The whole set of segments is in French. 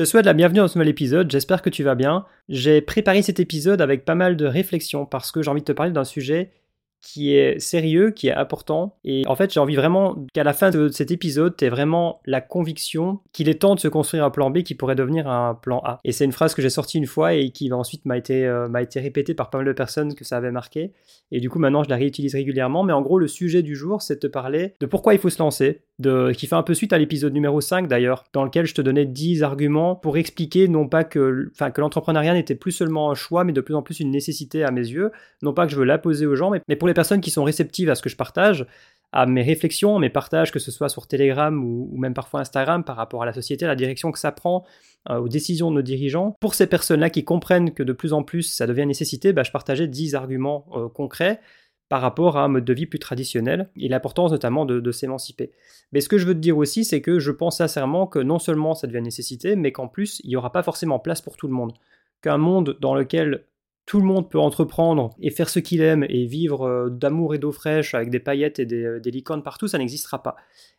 Je te souhaite la bienvenue dans ce nouvel épisode, j'espère que tu vas bien. J'ai préparé cet épisode avec pas mal de réflexions parce que j'ai envie de te parler d'un sujet qui est sérieux, qui est important. Et en fait, j'ai envie vraiment qu'à la fin de cet épisode, tu aies vraiment la conviction qu'il est temps de se construire un plan B qui pourrait devenir un plan A. Et c'est une phrase que j'ai sortie une fois et qui ensuite m'a été, euh, m'a été répétée par pas mal de personnes que ça avait marqué. Et du coup, maintenant, je la réutilise régulièrement. Mais en gros, le sujet du jour, c'est de te parler de pourquoi il faut se lancer, qui fait un peu suite à l'épisode numéro 5 d'ailleurs, dans lequel je te donnais 10 arguments pour expliquer non pas que, que l'entrepreneuriat n'était plus seulement un choix, mais de plus en plus une nécessité à mes yeux. Non pas que je veux l'imposer aux gens, mais, pour les personnes qui sont réceptives à ce que je partage, à mes réflexions, mes partages, que ce soit sur Telegram ou, même parfois Instagram par rapport à la société, la direction que ça prend, euh, aux décisions de nos dirigeants. Pour ces personnes-là qui comprennent que de plus en plus ça devient nécessité, bah, je partageais 10 arguments euh, concrets par rapport à un mode de vie plus traditionnel et l'importance notamment de, s'émanciper. Mais ce que je veux te dire aussi, c'est que je pense sincèrement que non seulement ça devient nécessité, mais qu'en plus, il n'y aura pas forcément place pour tout le monde. Qu'un monde dans lequel tout le monde peut entreprendre et faire ce qu'il aime et vivre euh, d'amour et d'eau fraîche avec des paillettes et des, euh, des licornes partout, ça n'existera pas.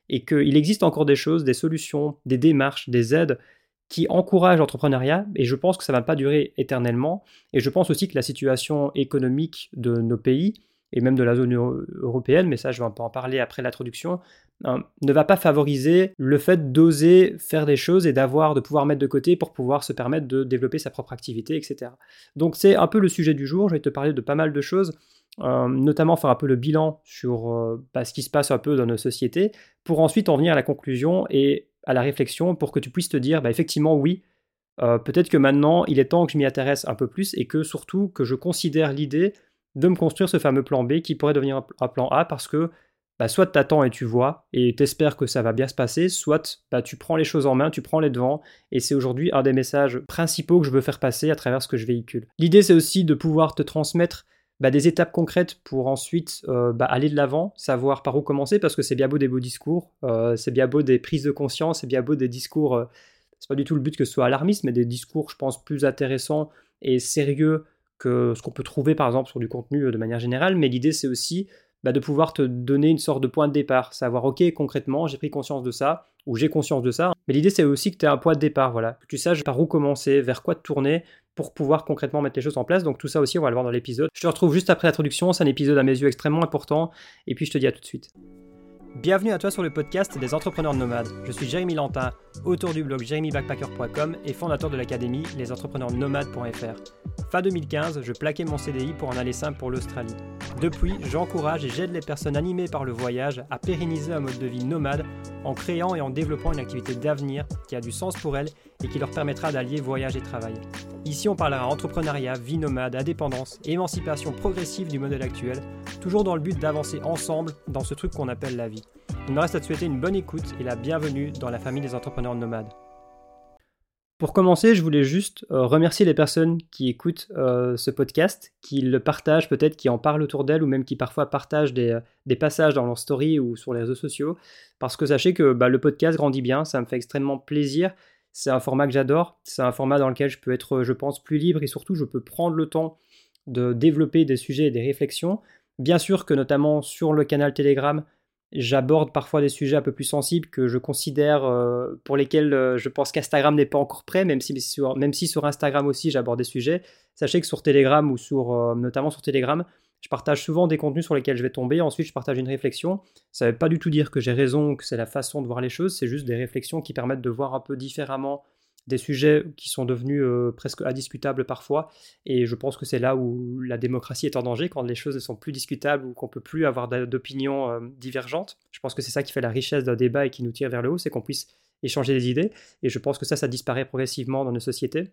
Et qu'il existe encore des choses, des solutions, des démarches, des aides qui encouragent l'entrepreneuriat, et je pense que ça ne va pas durer éternellement. Et je pense aussi que la situation économique de nos pays et même de la zone européenne, mais ça je vais en parler après l'introduction, hein, ne va pas favoriser le fait d'oser faire des choses et d'avoir, de pouvoir mettre de côté pour pouvoir se permettre de développer sa propre activité, etc. Donc c'est un peu le sujet du jour, je vais te parler de pas mal de choses, euh, notamment faire un peu le bilan sur euh, bah, ce qui se passe un peu dans nos sociétés, pour ensuite en venir à la conclusion et à la réflexion pour que tu puisses te dire, bah, effectivement oui, euh, peut-être que maintenant il est temps que je m'y intéresse un peu plus et que surtout que je considère l'idée de me construire ce fameux plan B qui pourrait devenir un plan A parce que bah, soit tu attends et tu vois et t'espères que ça va bien se passer, soit bah, tu prends les choses en main, tu prends les devants et c'est aujourd'hui un des messages principaux que je veux faire passer à travers ce que je véhicule. L'idée c'est aussi de pouvoir te transmettre bah, des étapes concrètes pour ensuite euh, aller de l'avant, savoir par où commencer parce que c'est bien beau des beaux discours, euh, c'est bien beau des prises de conscience, c'est bien beau des discours, euh, c'est pas du tout le but que ce soit alarmiste, mais des discours je pense plus intéressants et sérieux ce qu'on peut trouver par exemple sur du contenu euh, de manière générale, mais l'idée c'est aussi bah, de pouvoir te donner une sorte de point de départ, savoir ok concrètement j'ai pris conscience de ça, ou j'ai conscience de ça, mais l'idée c'est aussi que tu aies un point de départ, voilà, que tu saches par où commencer, vers quoi te tourner, pour pouvoir concrètement mettre les choses en place, donc tout ça aussi on va le voir dans l'épisode. Je te retrouve juste après l'introduction, c'est un épisode à mes yeux extrêmement important, et puis je te dis à tout de suite. Bienvenue à toi sur le podcast des entrepreneurs nomades. Je suis Jérémy Lantin, auteur du blog jérémybackpacker.com et fondateur de l'académie lesentrepreneursnomades.fr. Fin 2015, je plaquais mon CDI pour en aller simple pour l'Australie. Depuis, j'encourage et j'aide les personnes animées par le voyage à pérenniser un mode de vie nomade en créant et en développant une activité d'avenir qui a du sens pour elles et qui leur permettra d'allier voyage et travail. Ici, on parlera entrepreneuriat, vie nomade, indépendance, émancipation progressive du modèle actuel, toujours dans le but d'avancer ensemble dans ce truc qu'on appelle la vie. Il me reste à te souhaiter une bonne écoute et la bienvenue dans la famille des entrepreneurs nomades. Pour commencer, je voulais juste euh, remercier les personnes qui écoutent euh, ce podcast, qui le partagent peut-être, qui en parlent autour d'elles ou même qui parfois partagent des, euh, passages dans leur story ou sur les réseaux sociaux. Parce que sachez que bah, le podcast grandit bien, ça me fait extrêmement plaisir. C'est un format que j'adore, c'est un format dans lequel je peux être, je pense, plus libre et surtout je peux prendre le temps de développer des sujets et des réflexions. Bien sûr que notamment sur le canal Telegram, j'aborde parfois des sujets un peu plus sensibles que je considère euh, pour lesquels euh, je pense qu'Instagram n'est pas encore prêt, même si, sur, Instagram aussi j'aborde des sujets. Sachez que sur Telegram ou euh, notamment sur Telegram, je partage souvent des contenus sur lesquels je vais tomber, ensuite je partage une réflexion. Ça ne veut pas du tout dire que j'ai raison, que c'est la façon de voir les choses, c'est juste des réflexions qui permettent de voir un peu différemment des sujets qui sont devenus euh, presque indiscutables parfois. Et je pense que c'est là où la démocratie est en danger, quand les choses ne sont plus discutables ou qu'on peut plus avoir d'opinions euh, divergentes. Je pense que c'est ça qui fait la richesse d'un débat et qui nous tire vers le haut, c'est qu'on puisse échanger des idées. Et je pense que ça, ça disparaît progressivement dans nos sociétés.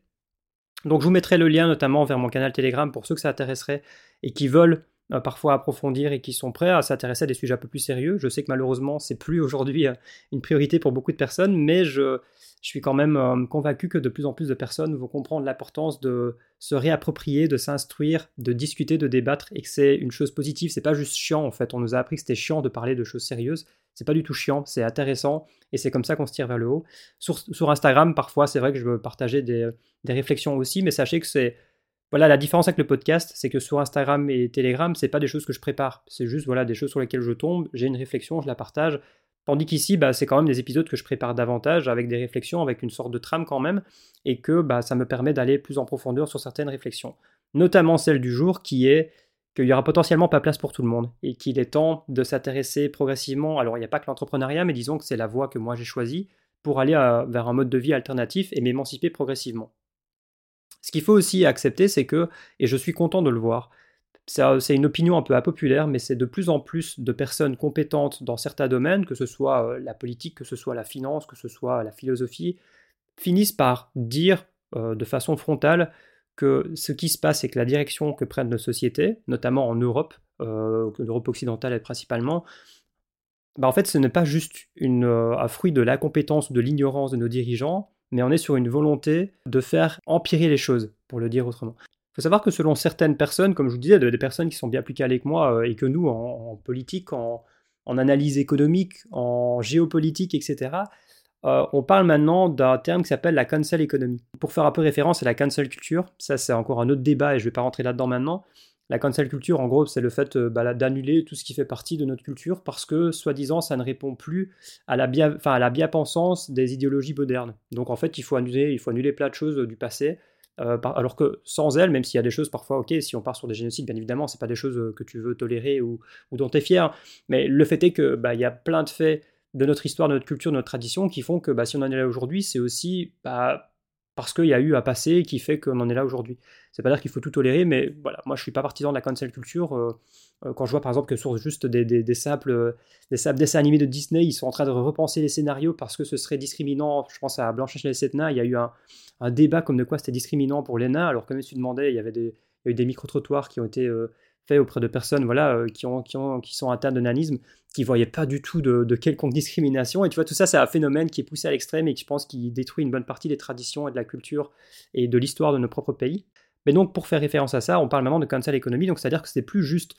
Donc je vous mettrai le lien notamment vers mon canal Telegram pour ceux que ça intéresserait et qui veulent euh, parfois approfondir et qui sont prêts à s'intéresser à des sujets un peu plus sérieux. Je sais que malheureusement, c'est plus aujourd'hui une priorité pour beaucoup de personnes, mais je, je suis quand même euh, convaincu que de plus en plus de personnes vont comprendre l'importance de se réapproprier, de s'instruire, de discuter, de débattre, et que c'est une chose positive. C'est pas juste chiant en fait. On nous a appris que c'était chiant de parler de choses sérieuses. C'est pas du tout chiant, c'est intéressant, et c'est comme ça qu'on se tire vers le haut. Sur, Instagram, parfois, c'est vrai que je veux partager des, des réflexions aussi, mais sachez que c'est voilà, la différence avec le podcast, c'est que sur Instagram et Telegram, c'est pas des choses que je prépare. C'est juste voilà des choses sur lesquelles je tombe, j'ai une réflexion, je la partage Tandis qu'ici, bah, c'est quand même des épisodes que je prépare davantage avec des réflexions, avec une sorte de trame quand même, et que bah, ça me permet d'aller plus en profondeur sur certaines réflexions. Notamment celle du jour qui est qu'il n'y aura potentiellement pas place pour tout le monde et qu'il est temps de s'intéresser progressivement. Alors il n'y a pas que l'entrepreneuriat, mais disons que c'est la voie que moi j'ai choisie pour aller vers un mode de vie alternatif et m'émanciper progressivement. Ce qu'il faut aussi accepter, c'est que, et je suis content de le voir, c'est une opinion un peu impopulaire, mais c'est de plus en plus de personnes compétentes dans certains domaines, que ce soit euh, la politique, que ce soit la finance, que ce soit la philosophie, finissent par dire euh, de façon frontale que ce qui se passe et que la direction que prennent nos sociétés, notamment en Europe, euh, l'Europe occidentale principalement, bah en fait ce n'est pas juste une, un fruit de l'incompétence, de l'ignorance de nos dirigeants, mais on est sur une volonté de faire empirer les choses, pour le dire autrement faut savoir que selon certaines personnes, comme je vous disais, des personnes qui sont bien plus calées que moi euh, et que nous en, politique, en, analyse économique, en géopolitique, etc., euh, on parle maintenant d'un terme qui s'appelle la cancel economy. Pour faire un peu référence à la cancel culture, ça c'est encore un autre débat et je ne vais pas rentrer là-dedans maintenant. La cancel culture, en gros, c'est le fait euh, bah, d'annuler tout ce qui fait partie de notre culture parce que, soi-disant, ça ne répond plus à la, bien, à la bien-pensance des idéologies modernes. Donc, en fait, il faut annuler, il faut annuler plein de choses du passé euh, alors que sans elle, même s'il y a des choses parfois, ok, si on part sur des génocides, bien évidemment, c'est pas des choses euh, que tu veux tolérer ou, dont tu es fier, mais le fait est que bah, y a plein de faits de notre histoire, de notre culture, de notre tradition qui font que bah, si on en est là aujourd'hui, c'est aussi parce qu'il y a eu un passé qui fait qu'on en est là aujourd'hui. C'est pas dire qu'il faut tout tolérer, mais voilà, moi je suis pas partisan de la cancel culture. Euh, euh, quand je vois par exemple que sur juste des, simples, des simples dessins animés de Disney, ils sont en train de repenser les scénarios parce que ce serait discriminant. Je pense à Blanche et les sept nains, il y a eu un, débat comme de quoi c'était discriminant pour les nains, alors que même si tu demandais, il y avait eu des micro-trottoirs qui ont été euh, faits auprès de personnes voilà, qui, ont, qui, ont, qui sont atteintes de nanisme qui ne voyaient pas du tout de, quelconque discrimination. Et tu vois, tout ça, c'est un phénomène qui est poussé à l'extrême et qui, je pense, qui détruit une bonne partie des traditions et de la culture et de l'histoire de nos propres pays. Mais donc, pour faire référence à ça, on parle maintenant de cancel economy, donc c'est-à-dire que c'est plus juste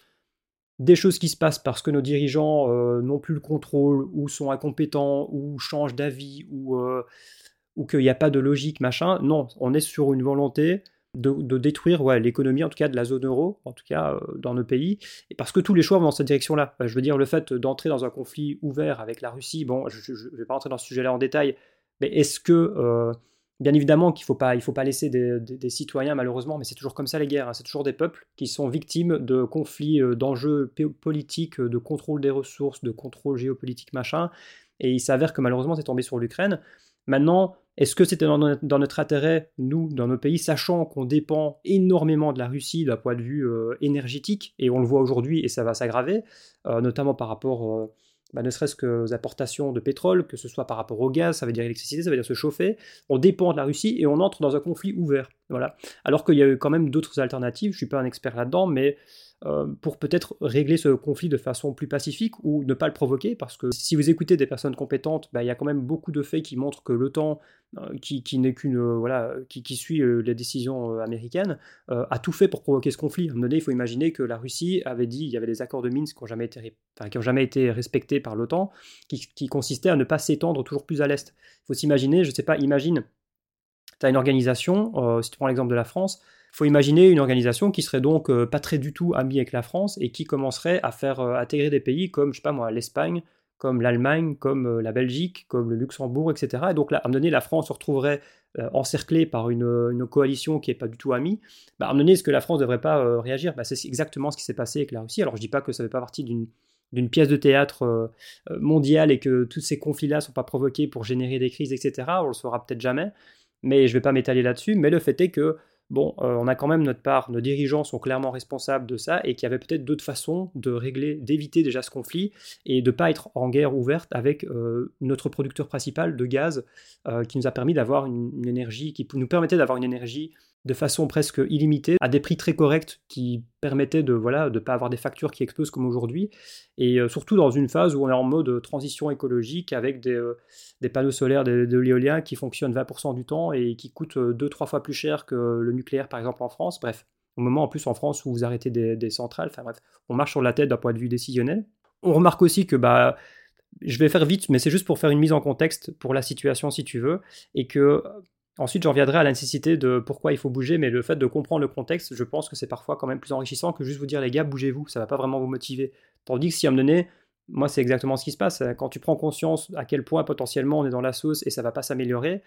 des choses qui se passent parce que nos dirigeants euh, n'ont plus le contrôle, ou sont incompétents, ou changent d'avis, ou, euh, ou qu'il n'y a pas de logique, machin. Non, on est sur une volonté de, détruire ouais, l'économie, en tout cas de la zone euro, en tout cas euh, dans nos pays, et parce que tous les choix vont dans cette direction-là. je veux dire, le fait d'entrer dans un conflit ouvert avec la Russie, bon, je ne vais pas rentrer dans ce sujet-là en détail, mais est-ce que, bien évidemment qu'il ne faut, pas, faut pas laisser des, citoyens, malheureusement, mais c'est toujours comme ça les guerres, hein, c'est toujours des peuples qui sont victimes de conflits, euh, d'enjeux politiques, de contrôle des ressources, de contrôle géopolitique, machin, et il s'avère que malheureusement c'est tombé sur l'Ukraine. Maintenant, est-ce que c'était dans, notre intérêt, nous, dans nos pays, sachant qu'on dépend énormément de la Russie d'un point de vue euh, énergétique, et on le voit aujourd'hui et ça va s'aggraver, euh, notamment par rapport, euh, bah, ne serait-ce qu'aux importations de pétrole, que ce soit par rapport au gaz, ça veut dire électricité, ça veut dire se chauffer, on dépend de la Russie et on entre dans un conflit ouvert. Voilà. Alors qu'il y a eu quand même d'autres alternatives, je ne suis pas un expert là-dedans, mais pour peut-être régler ce conflit de façon plus pacifique ou ne pas le provoquer, parce que si vous écoutez des personnes compétentes, bah, il y a quand même beaucoup de faits qui montrent que l'OTAN, euh, qui, n'est qu'une euh, voilà, qui, suit les décisions américaines, a tout fait pour provoquer ce conflit. À un moment donné, il faut imaginer que la Russie avait dit, il y avait des accords de Minsk qui n'ont jamais été, jamais été respectés par l'OTAN, qui, qui consistaient à ne pas s'étendre toujours plus à l'est. Il faut s'imaginer, je ne sais pas, imagine, tu as une organisation, si tu prends l'exemple de la France, il faut imaginer une organisation qui serait donc euh, pas très du tout amie avec la France et qui commencerait à faire euh, intégrer des pays comme, je sais pas moi, l'Espagne, comme l'Allemagne, comme euh, la Belgique, comme le Luxembourg, etc. Et donc, là, à un moment donné, la France se retrouverait encerclée par une, coalition qui n'est pas du tout amie. Bah, à un moment donné, est-ce que la France ne devrait pas réagir? Bah, C'est exactement ce qui s'est passé avec la Russie. Alors, je ne dis pas que ça ne fait pas partie d'une pièce de théâtre mondiale et que tous ces conflits-là ne sont pas provoqués pour générer des crises, etc. On le saura peut-être jamais, mais je ne vais pas m'étaler là-dessus. Mais le fait est que bon, euh, on a quand même notre part, nos dirigeants sont clairement responsables de ça et qu'il y avait peut-être d'autres façons de régler, d'éviter déjà ce conflit et de ne pas être en guerre ouverte avec euh, notre producteur principal de gaz euh, qui nous a permis d'avoir une, énergie, qui nous permettait d'avoir une énergie de façon presque illimitée, à des prix très corrects qui permettaient de voilà de pas avoir des factures qui explosent comme aujourd'hui, et euh, surtout dans une phase où on est en mode transition écologique avec des, euh, panneaux solaires, de, l'éolien qui fonctionnent 20% du temps et qui coûtent 2-3 fois plus cher que le nucléaire par exemple en France. Bref, au moment en plus en France où vous arrêtez des, centrales, enfin bref, on marche sur la tête d'un point de vue décisionnel. On remarque aussi que bah je vais faire vite, mais c'est juste pour faire une mise en contexte pour la situation si tu veux, et que Ensuite, j'en viendrai à la nécessité de pourquoi il faut bouger, mais le fait de comprendre le contexte, je pense que c'est parfois quand même plus enrichissant que juste vous dire les gars, bougez-vous, ça va pas vraiment vous motiver. Tandis que si à me donner, moi, c'est exactement ce qui se passe. Quand tu prends conscience à quel point potentiellement on est dans la sauce et ça va pas s'améliorer,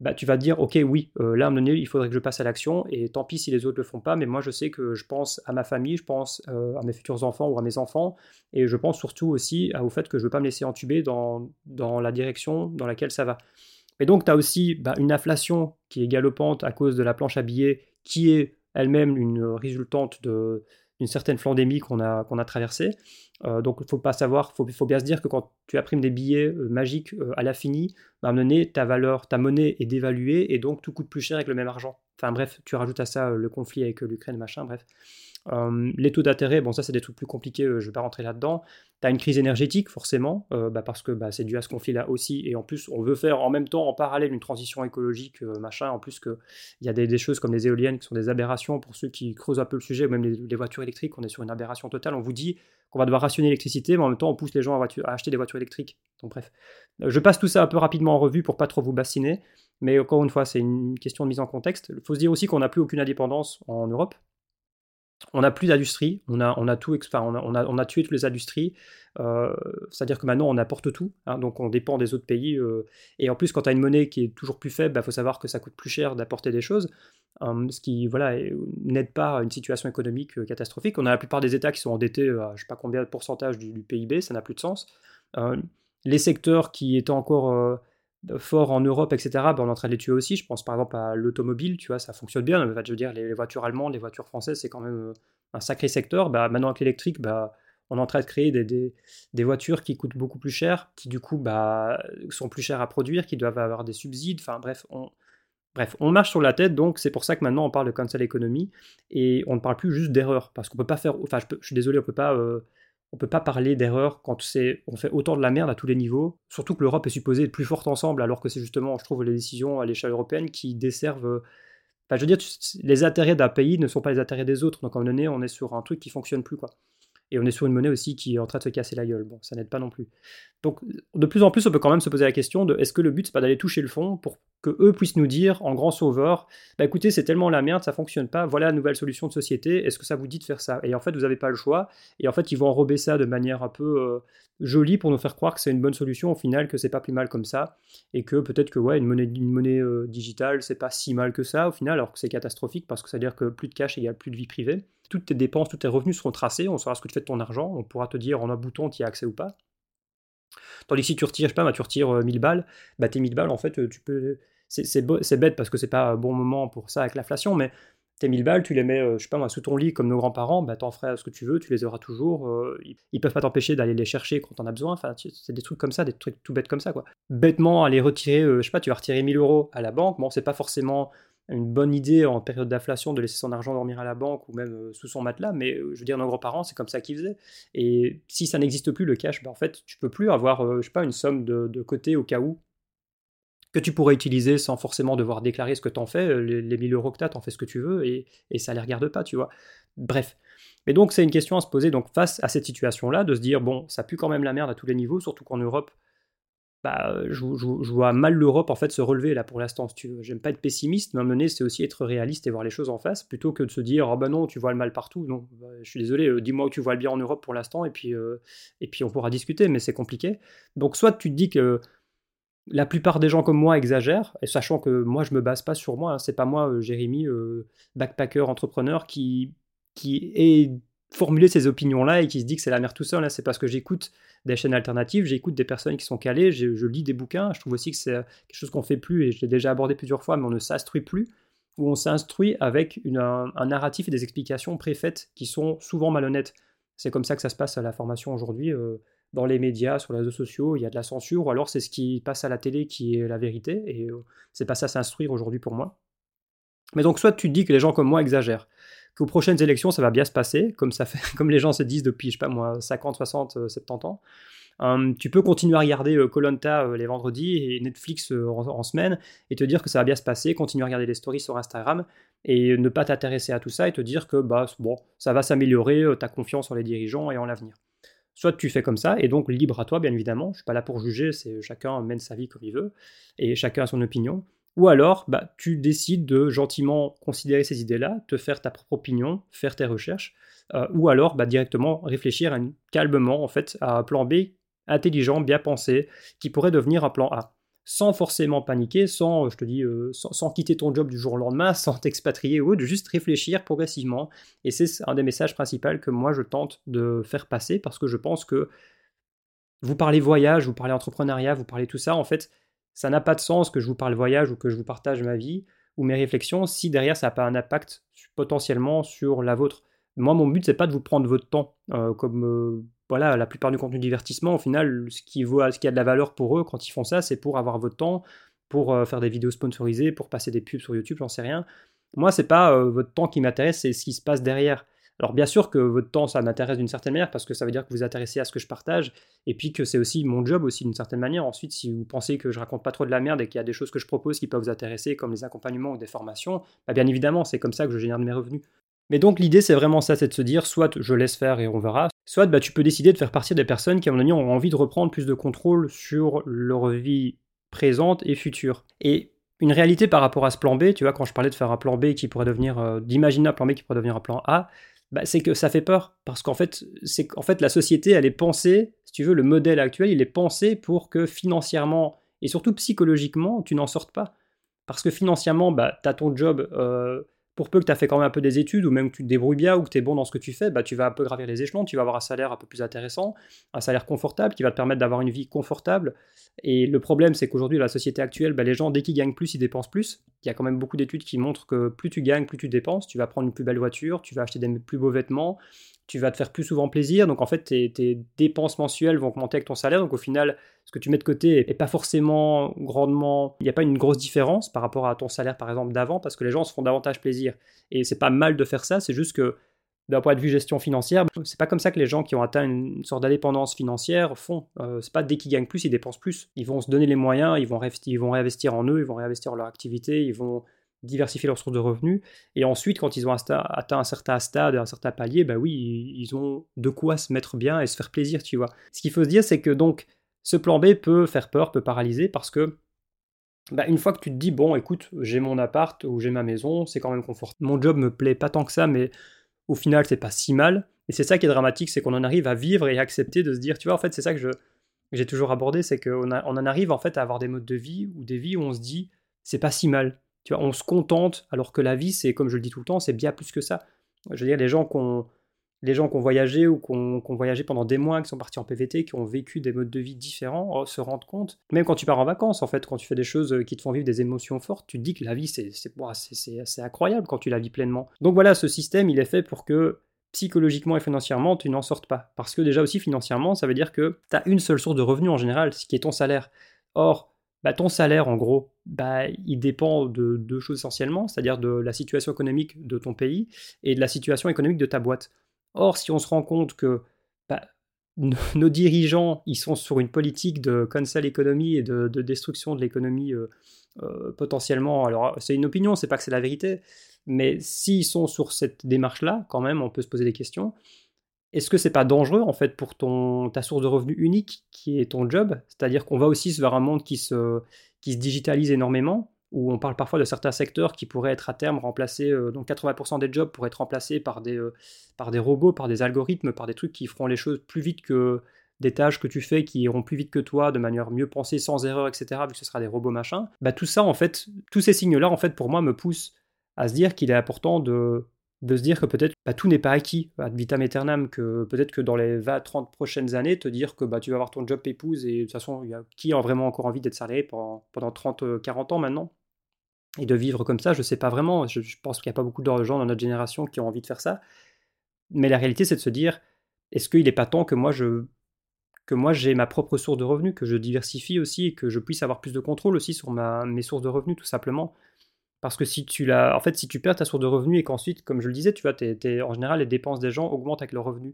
bah, tu vas te dire, ok, oui, euh, là, à un moment donné, il faudrait que je passe à l'action, et tant pis si les autres le font pas, mais moi, je sais que je pense à ma famille, je pense euh, à mes futurs enfants ou à mes enfants, et je pense surtout aussi au fait que je veux pas me laisser entuber dans, dans la direction dans laquelle ça va. Et donc, tu as aussi bah, une inflation qui est galopante à cause de la planche à billets, qui est elle-même une résultante d'une certaine flandémie qu'on a, traversée. Euh, donc il faut pas savoir, faut, faut bien se dire que quand tu imprimes des billets euh, magiques euh, à l'infini, bah, à ta valeur, ta monnaie est dévaluée et donc tout coûte plus cher avec le même argent. Enfin bref, tu rajoutes à ça le conflit avec l'Ukraine, machin, bref. Euh, les taux d'intérêt, bon ça c'est des trucs plus compliqués, euh, je ne vais pas rentrer là-dedans. Tu as une crise énergétique forcément, euh, bah, parce que bah, c'est dû à ce conflit-là aussi, et en plus on veut faire en même temps, en parallèle, une transition écologique, machin, en plus qu'il y a des, choses comme les éoliennes qui sont des aberrations, pour ceux qui creusent un peu le sujet, ou même les, voitures électriques, on est sur une aberration totale, on vous dit qu'on va devoir rationner l'électricité, mais en même temps on pousse les gens à, à, acheter des voitures électriques. Donc bref, je passe tout ça un peu rapidement en revue pour pas trop vous bassiner, mais encore une fois c'est une question de mise en contexte. Il faut se dire aussi qu'on n'a plus aucune indépendance en Europe, on n'a plus d'industrie, on a, on, a tout, on, a, on, a, tué toutes les industries, euh, c'est-à-dire que maintenant on apporte tout, hein, donc on dépend des autres pays, euh, et en plus quand tu as une monnaie qui est toujours plus faible, il bah, faut savoir que ça coûte plus cher d'apporter des choses, euh, ce qui voilà, n'aide pas à une situation économique catastrophique. On a la plupart des États qui sont endettés à je ne sais pas combien de pourcentage du PIB, ça n'a plus de sens. les secteurs qui étaient encore fort en Europe, etc., ben on est en train de les tuer aussi. Je pense par exemple à l'automobile, tu vois, ça fonctionne bien. je veux dire, les, voitures allemandes, les voitures françaises, c'est quand même euh, un sacré secteur. Bah, maintenant, avec l'électrique, bah, on est en train de créer des, des, voitures qui coûtent beaucoup plus cher, qui du coup bah, sont plus chères à produire, qui doivent avoir des subsides. Enfin bref, on, bref, on marche sur la tête, donc c'est pour ça que maintenant on parle de cancel economy et on ne parle plus juste d'erreur. Parce qu'on peut pas faire. Enfin, je, suis désolé, on peut pas. Euh, on peut pas parler d'erreur quand on fait autant de la merde à tous les niveaux, surtout que l'Europe est supposée être plus forte ensemble, alors que c'est justement, je trouve, les décisions à l'échelle européenne qui desservent. Enfin, je veux dire, les intérêts d'un pays ne sont pas les intérêts des autres. Donc, à un moment donné, on est sur un truc qui fonctionne plus, quoi. Et on est sur une monnaie aussi qui est en train de se casser la gueule. Bon, ça n'aide pas non plus. Donc, de plus en plus, on peut quand même se poser la question de est-ce que le but, c'est pas d'aller toucher le fond pour que eux puissent nous dire, en grand sauveur, bah écoutez, c'est tellement la merde, ça fonctionne pas, voilà la nouvelle solution de société, est-ce que ça vous dit de faire ça? Et en fait, vous n'avez pas le choix. Et en fait, ils vont enrober ça de manière un peu euh, jolie pour nous faire croire que c'est une bonne solution, au final, que c'est pas plus mal comme ça. Et que peut-être que, ouais, une monnaie, une monnaie euh, digitale, c'est pas si mal que ça, au final, alors que c'est catastrophique parce que ça veut dire que plus de cash égale plus de vie privée. Toutes tes dépenses, tous tes revenus seront tracés, on saura ce que tu fais de ton argent, on pourra te dire en un bouton tu y as accès ou pas. Tandis que si tu retires, je sais pas, bah, tu retires 1000 euh, balles, bah tes 1000 balles, en fait, tu peux c'est bête parce que c'est pas un bon moment pour ça avec l'inflation, mais tes 1000 balles, tu les mets, euh, je sais pas moi, sous ton lit comme nos grands-parents, bah t'en ferais ce que tu veux, tu les auras toujours. Euh, ils, peuvent pas t'empêcher d'aller les chercher quand t'en as besoin. Enfin, c'est des trucs comme ça, des trucs tout bêtes comme ça, quoi. Bêtement, aller retirer, euh, je sais pas, tu vas retirer 1000 euros à la banque. Bon, c'est pas forcément une bonne idée en période d'inflation de laisser son argent dormir à la banque ou même sous son matelas, mais je veux dire, nos grands-parents, c'est comme ça qu'ils faisaient. Et si ça n'existe plus, le cash, bah, en fait, tu peux plus avoir, je sais pas, une somme de, côté au cas où que tu pourrais utiliser sans forcément devoir déclarer ce que tu en fais. Les, les 1000 euros que tu as, t'en fais ce que tu veux et, et ça les regarde pas, tu vois. Bref. Mais donc, c'est une question à se poser donc face à cette situation-là, de se dire, bon, ça pue quand même la merde à tous les niveaux, surtout qu'en Europe, bah, je, vois mal l'Europe en fait se relever là pour l'instant, si. J'aime pas être pessimiste, mais c'est aussi être réaliste et voir les choses en face, plutôt que de se dire, oh bah non, tu vois le mal partout. Non, bah, je suis désolé, euh, dis-moi où tu vois le bien en Europe pour l'instant, et, puis euh, et puis on pourra discuter, mais c'est compliqué. Donc, soit tu te dis que la plupart des gens comme moi exagèrent, et sachant que moi je me base pas sur moi, hein, c'est pas moi, euh, Jérémy, backpacker, entrepreneur, qui, qui ait formulé ces opinions-là et qui se dit que c'est la merde tout seul. Hein. c'est parce que j'écoute des chaînes alternatives, j'écoute des personnes qui sont calées, je, lis des bouquins, je trouve aussi que c'est quelque chose qu'on fait plus, et je l'ai déjà abordé plusieurs fois, mais on ne s'instruit plus, où on s'instruit avec un, narratif et des explications préfaites qui sont souvent malhonnêtes. C'est comme ça que ça se passe à la formation aujourd'hui. Euh, dans les médias, sur les réseaux sociaux, il y a de la censure, ou alors c'est ce qui passe à la télé qui est la vérité, et euh, c'est pas ça s'instruire aujourd'hui pour moi. Mais donc, soit tu dis que les gens comme moi exagèrent, qu'aux prochaines élections, ça va bien se passer, comme, ça fait, comme les gens se disent depuis, je sais pas moi, 50, 60, 70 ans. Hum, tu peux continuer à regarder euh, Colanta euh, les vendredis et Netflix en, semaine et te dire que ça va bien se passer, continuer à regarder les stories sur Instagram et ne pas t'intéresser à tout ça et te dire que bah, bon, ça va s'améliorer, tu as confiance en les dirigeants et en l'avenir. Soit tu fais comme ça, et donc libre à toi, bien évidemment. Je suis pas là pour juger, c'est chacun mène sa vie comme il veut, et chacun a son opinion. Ou alors, bah, tu décides de gentiment considérer ces idées-là, te faire ta propre opinion, faire tes recherches, euh, ou alors bah, directement réfléchir calmement en fait à un plan B intelligent, bien pensé, qui pourrait devenir un plan A. Sans forcément paniquer, sans, je te dis, euh, sans, quitter ton job du jour au lendemain, sans t'expatrier ou de juste réfléchir progressivement. Et c'est un des messages principaux que moi je tente de faire passer parce que je pense que vous parlez voyage, vous parlez entrepreneuriat, vous parlez tout ça, en fait, ça n'a pas de sens que je vous parle voyage ou que je vous partage ma vie ou mes réflexions si derrière ça n'a pas un impact potentiellement sur la vôtre. Moi, mon but, c'est pas de vous prendre votre temps, euh, comme euh, voilà, la plupart du contenu divertissement. Au final, ce qui, vaut, ce qui a de la valeur pour eux quand ils font ça, c'est pour avoir votre temps, pour euh, faire des vidéos sponsorisées, pour passer des pubs sur YouTube, j'en sais rien. Moi, c'est pas votre temps qui m'intéresse, c'est ce qui se passe derrière. Alors bien sûr que votre temps, ça m'intéresse d'une certaine manière parce que ça veut dire que vous vous intéressez à ce que je partage et puis que c'est aussi mon job aussi d'une certaine manière. Ensuite, si vous pensez que je raconte pas trop de la merde et qu'il y a des choses que je propose qui peuvent vous intéresser comme les accompagnements ou des formations, bah bien évidemment, c'est comme ça que je génère de mes revenus. Mais donc l'idée c'est vraiment ça, c'est de se dire soit je laisse faire et on verra, soit bah, tu peux décider de faire partie des personnes qui à mon avis ont envie de reprendre plus de contrôle sur leur vie présente et future. Et une réalité par rapport à ce plan B, tu vois, quand je parlais de faire un plan B qui pourrait devenir, euh, d'imaginer un plan B qui pourrait devenir un plan A, bah, c'est que ça fait peur. Parce qu'en fait, c'est fait, la société, elle est pensée, si tu veux, le modèle actuel, il est pensé pour que financièrement et surtout psychologiquement, tu n'en sortes pas. Parce que financièrement, bah, tu as ton job, euh, pour peu que tu as fait quand même un peu des études, ou même que tu te débrouilles bien, ou que tu es bon dans ce que tu fais, bah, tu vas un peu gravir les échelons, tu vas avoir un salaire un peu plus intéressant, un salaire confortable qui va te permettre d'avoir une vie confortable. Et le problème, c'est qu'aujourd'hui, la société actuelle, bah, les gens, dès qu'ils gagnent plus, ils dépensent plus. Il y a quand même beaucoup d'études qui montrent que plus tu gagnes, plus tu dépenses. Tu vas prendre une plus belle voiture, tu vas acheter des plus beaux vêtements, tu vas te faire plus souvent plaisir. Donc en fait, tes, dépenses mensuelles vont augmenter avec ton salaire. Donc au final, ce que tu mets de côté n'est pas forcément grandement. Il n'y a pas une grosse différence par rapport à ton salaire, par exemple, d'avant, parce que les gens se font davantage plaisir. Et c'est pas mal de faire ça, c'est juste que d'un point de vue gestion financière, c'est pas comme ça que les gens qui ont atteint une sorte d'indépendance financière font. Euh, c'est pas dès qu'ils gagnent plus, ils dépensent plus. Ils vont se donner les moyens, ils vont, ils vont réinvestir en eux, ils vont réinvestir en leur activité, ils vont diversifier leurs sources de revenus. Et ensuite, quand ils ont atteint un certain stade, un certain palier, bah oui, ils ont de quoi se mettre bien et se faire plaisir, tu vois. Ce qu'il faut se dire, c'est que donc, ce plan B peut faire peur, peut paralyser, parce que bah, une fois que tu te dis, bon, écoute, j'ai mon appart ou j'ai ma maison, c'est quand même confortable. Mon job me plaît pas tant que ça, mais au final, c'est pas si mal. Et c'est ça qui est dramatique, c'est qu'on en arrive à vivre et accepter de se dire, tu vois, en fait, c'est ça que je, j'ai toujours abordé, c'est qu'on on en arrive en fait à avoir des modes de vie ou des vies où on se dit, c'est pas si mal. Tu vois, on se contente, alors que la vie, c'est, comme je le dis tout le temps, c'est bien plus que ça. Je veux dire, les gens qui ont, les gens voyagé ou qui ont, voyagé pendant des mois, qui sont partis en PVT, qui ont vécu des modes de vie différents, oh, se rendent compte. Même quand tu pars en vacances, en fait, quand tu fais des choses qui te font vivre des émotions fortes, tu te dis que la vie, c'est, c'est, c'est, incroyable quand tu la vis pleinement. Donc voilà, ce système, il est fait pour que psychologiquement et financièrement, tu n'en sortes pas. Parce que déjà aussi financièrement, ça veut dire que tu as une seule source de revenus en général, ce qui est ton salaire. Or, bah, ton salaire, en gros, bah, il dépend de deux choses essentiellement, c'est-à-dire de la situation économique de ton pays et de la situation économique de ta boîte. Or, si on se rend compte que bah, nos dirigeants, ils sont sur une politique de cancel économie et de, destruction de l'économie euh, euh, potentiellement, alors c'est une opinion, c'est pas que c'est la vérité, mais s'ils sont sur cette démarche-là, quand même, on peut se poser des questions est-ce que c'est pas dangereux en fait pour ton ta source de revenus unique qui est ton job? C'est-à-dire qu'on va aussi vers un monde qui se qui se digitalise énormément, où on parle parfois de certains secteurs qui pourraient être à terme remplacés, euh, donc 80% des jobs pourraient être remplacés par des, euh, par des robots, par des algorithmes, par des trucs qui feront les choses plus vite que des tâches que tu fais qui iront plus vite que toi, de manière mieux pensée, sans erreur, etc., vu que ce sera des robots machin. Bah, tout ça, en fait, tous ces signes-là, en fait, pour moi, me poussent à se dire qu'il est important de de se dire que peut-être bah, tout n'est pas acquis ad vitam aeternam, que peut-être que dans les 20-30 prochaines années, te dire que bah, tu vas avoir ton job épouse et de toute façon, qui a vraiment encore envie d'être salarié pendant, pendant 30-40 ans maintenant? Et de vivre comme ça, je ne sais pas vraiment. Je, pense qu'il n'y a pas beaucoup de gens dans notre génération qui ont envie de faire ça. Mais la réalité, c'est de se dire est-ce qu'il n'est pas temps que moi je que moi j'ai ma propre source de revenus, que je diversifie aussi, et que je puisse avoir plus de contrôle aussi sur ma, mes sources de revenus, tout simplement? Parce que si tu en fait, si tu perds ta source de revenus et qu'ensuite, comme je le disais, tu vois, en général, les dépenses des gens augmentent avec leurs revenus.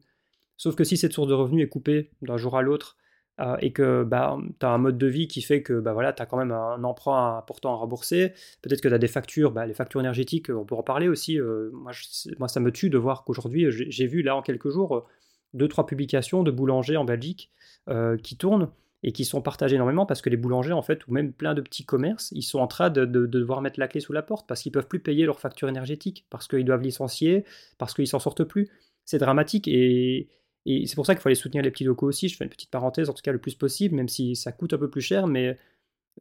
Sauf que si cette source de revenus est coupée d'un jour à l'autre euh, et que bah, tu as un mode de vie qui fait que bah, voilà, tu as quand même un emprunt important à rembourser, peut-être que tu as des factures, bah, les factures énergétiques, on peut en parler aussi. Euh, moi, ça me tue de voir qu'aujourd'hui, j'ai vu là en quelques jours deux, trois publications de boulangers en Belgique euh, qui tournent et qui sont partagés énormément parce que les boulangers, en fait, ou même plein de petits commerces, ils sont en train de, devoir mettre la clé sous la porte parce qu'ils peuvent plus payer leur facture énergétique, parce qu'ils doivent licencier, parce qu'ils s'en sortent plus. C'est dramatique et, et c'est pour ça qu'il faut aller soutenir les petits locaux aussi. Je fais une petite parenthèse, en tout cas le plus possible, même si ça coûte un peu plus cher, mais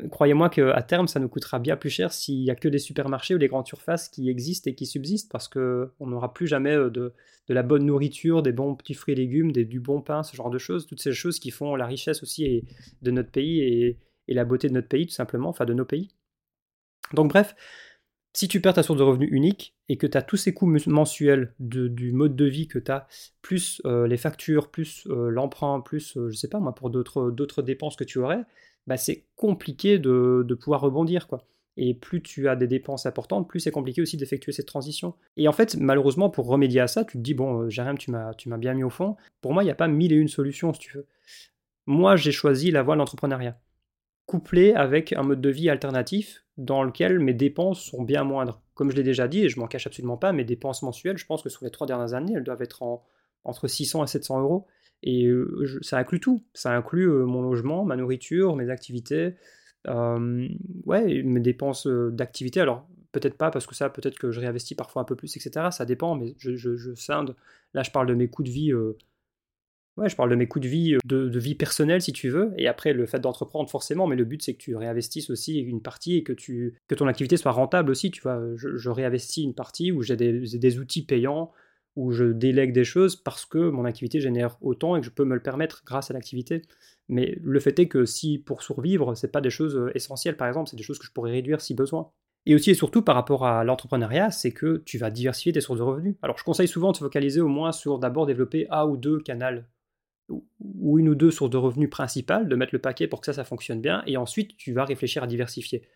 croyez-moi qu'à terme, ça nous coûtera bien plus cher s'il n'y a que des supermarchés ou des grandes surfaces qui existent et qui subsistent, parce qu'on n'aura plus jamais euh, de, la bonne nourriture, des bons petits fruits et légumes, des, du bon pain, ce genre de choses, toutes ces choses qui font la richesse aussi de notre pays et, la beauté de notre pays, tout simplement, enfin de nos pays. Donc bref, si tu perds ta source de revenus unique et que tu as tous ces coûts mensuels du mode de vie que tu as, plus euh, les factures, plus euh, l'emprunt, plus, je sais pas moi, pour d'autres dépenses que tu aurais, bah, c'est compliqué de, pouvoir rebondir. quoi. Et plus tu as des dépenses importantes, plus c'est compliqué aussi d'effectuer cette transition. Et en fait, malheureusement, pour remédier à ça, tu te dis, bon, euh, Jérém, tu m'as, bien mis au fond. Pour moi, il n'y a pas mille et une solutions, si tu veux. Moi, j'ai choisi la voie de l'entrepreneuriat, couplé avec un mode de vie alternatif dans lequel mes dépenses sont bien moindres. Comme je l'ai déjà dit, et je m'en cache absolument pas, mes dépenses mensuelles, je pense que sur les trois dernières années, elles doivent être entre 600 et 700 euros. Et ça inclut tout. Ça inclut mon logement, ma nourriture, mes activités, ouais, mes dépenses d'activité. Alors, peut-être pas, parce que ça, peut-être que je réinvestis parfois un peu plus, etc. Ça dépend, mais je, je, scinde. Là, je parle de mes coûts de vie. ouais, je parle de mes coûts de vie, de, vie personnelle, si tu veux. Et après, le fait d'entreprendre, forcément, mais le but, c'est que tu réinvestisses aussi une partie et que, tu, que ton activité soit rentable aussi. Tu vois, je, réinvestis une partie où j'ai des, des outils payants où je délègue des choses parce que mon activité génère autant et que je peux me le permettre grâce à l'activité. Mais le fait est que si pour survivre, c'est pas des choses euh, essentielles, par exemple, c'est des choses que je pourrais réduire si besoin. Et aussi et surtout par rapport à l'entrepreneuriat, c'est que tu vas diversifier tes sources de revenus. Alors je conseille souvent de se focaliser au moins sur d'abord développer un ou deux canaux ou une ou deux sources de revenus principales, de mettre le paquet pour que ça, ça fonctionne bien, et ensuite tu vas réfléchir à diversifier.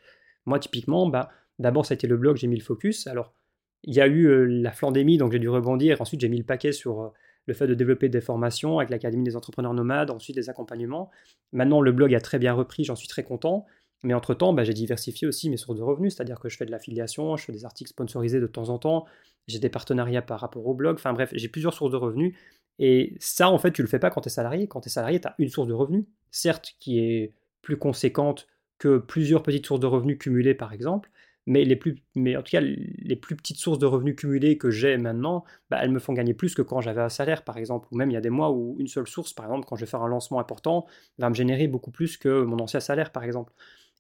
Moi typiquement, bah, d'abord ça a été le blog, j'ai mis le focus. Alors il y a eu euh, la flandémie, donc j'ai dû rebondir. Ensuite, j'ai mis le paquet sur euh, le fait de développer des formations avec l'Académie des entrepreneurs nomades, ensuite des accompagnements. Maintenant, le blog a très bien repris, j'en suis très content. Mais entre-temps, bah, j'ai diversifié aussi mes sources de revenus, c'est-à-dire que je fais de l'affiliation, je fais des articles sponsorisés de temps en temps, j'ai des partenariats par rapport au blog, enfin bref, j'ai plusieurs sources de revenus. Et ça, en fait, tu le fais pas quand tu es salarié. Quand tu es salarié, tu as une source de revenus, certes qui est plus conséquente que plusieurs petites sources de revenus cumulées, par exemple, mais, les plus, mais en tout cas, les plus petites sources de revenus cumulés que j'ai maintenant, bah, elles me font gagner plus que quand j'avais un salaire, par exemple. Ou même, il y a des mois où une seule source, par exemple, quand je vais faire un lancement important, va me générer beaucoup plus que mon ancien salaire, par exemple.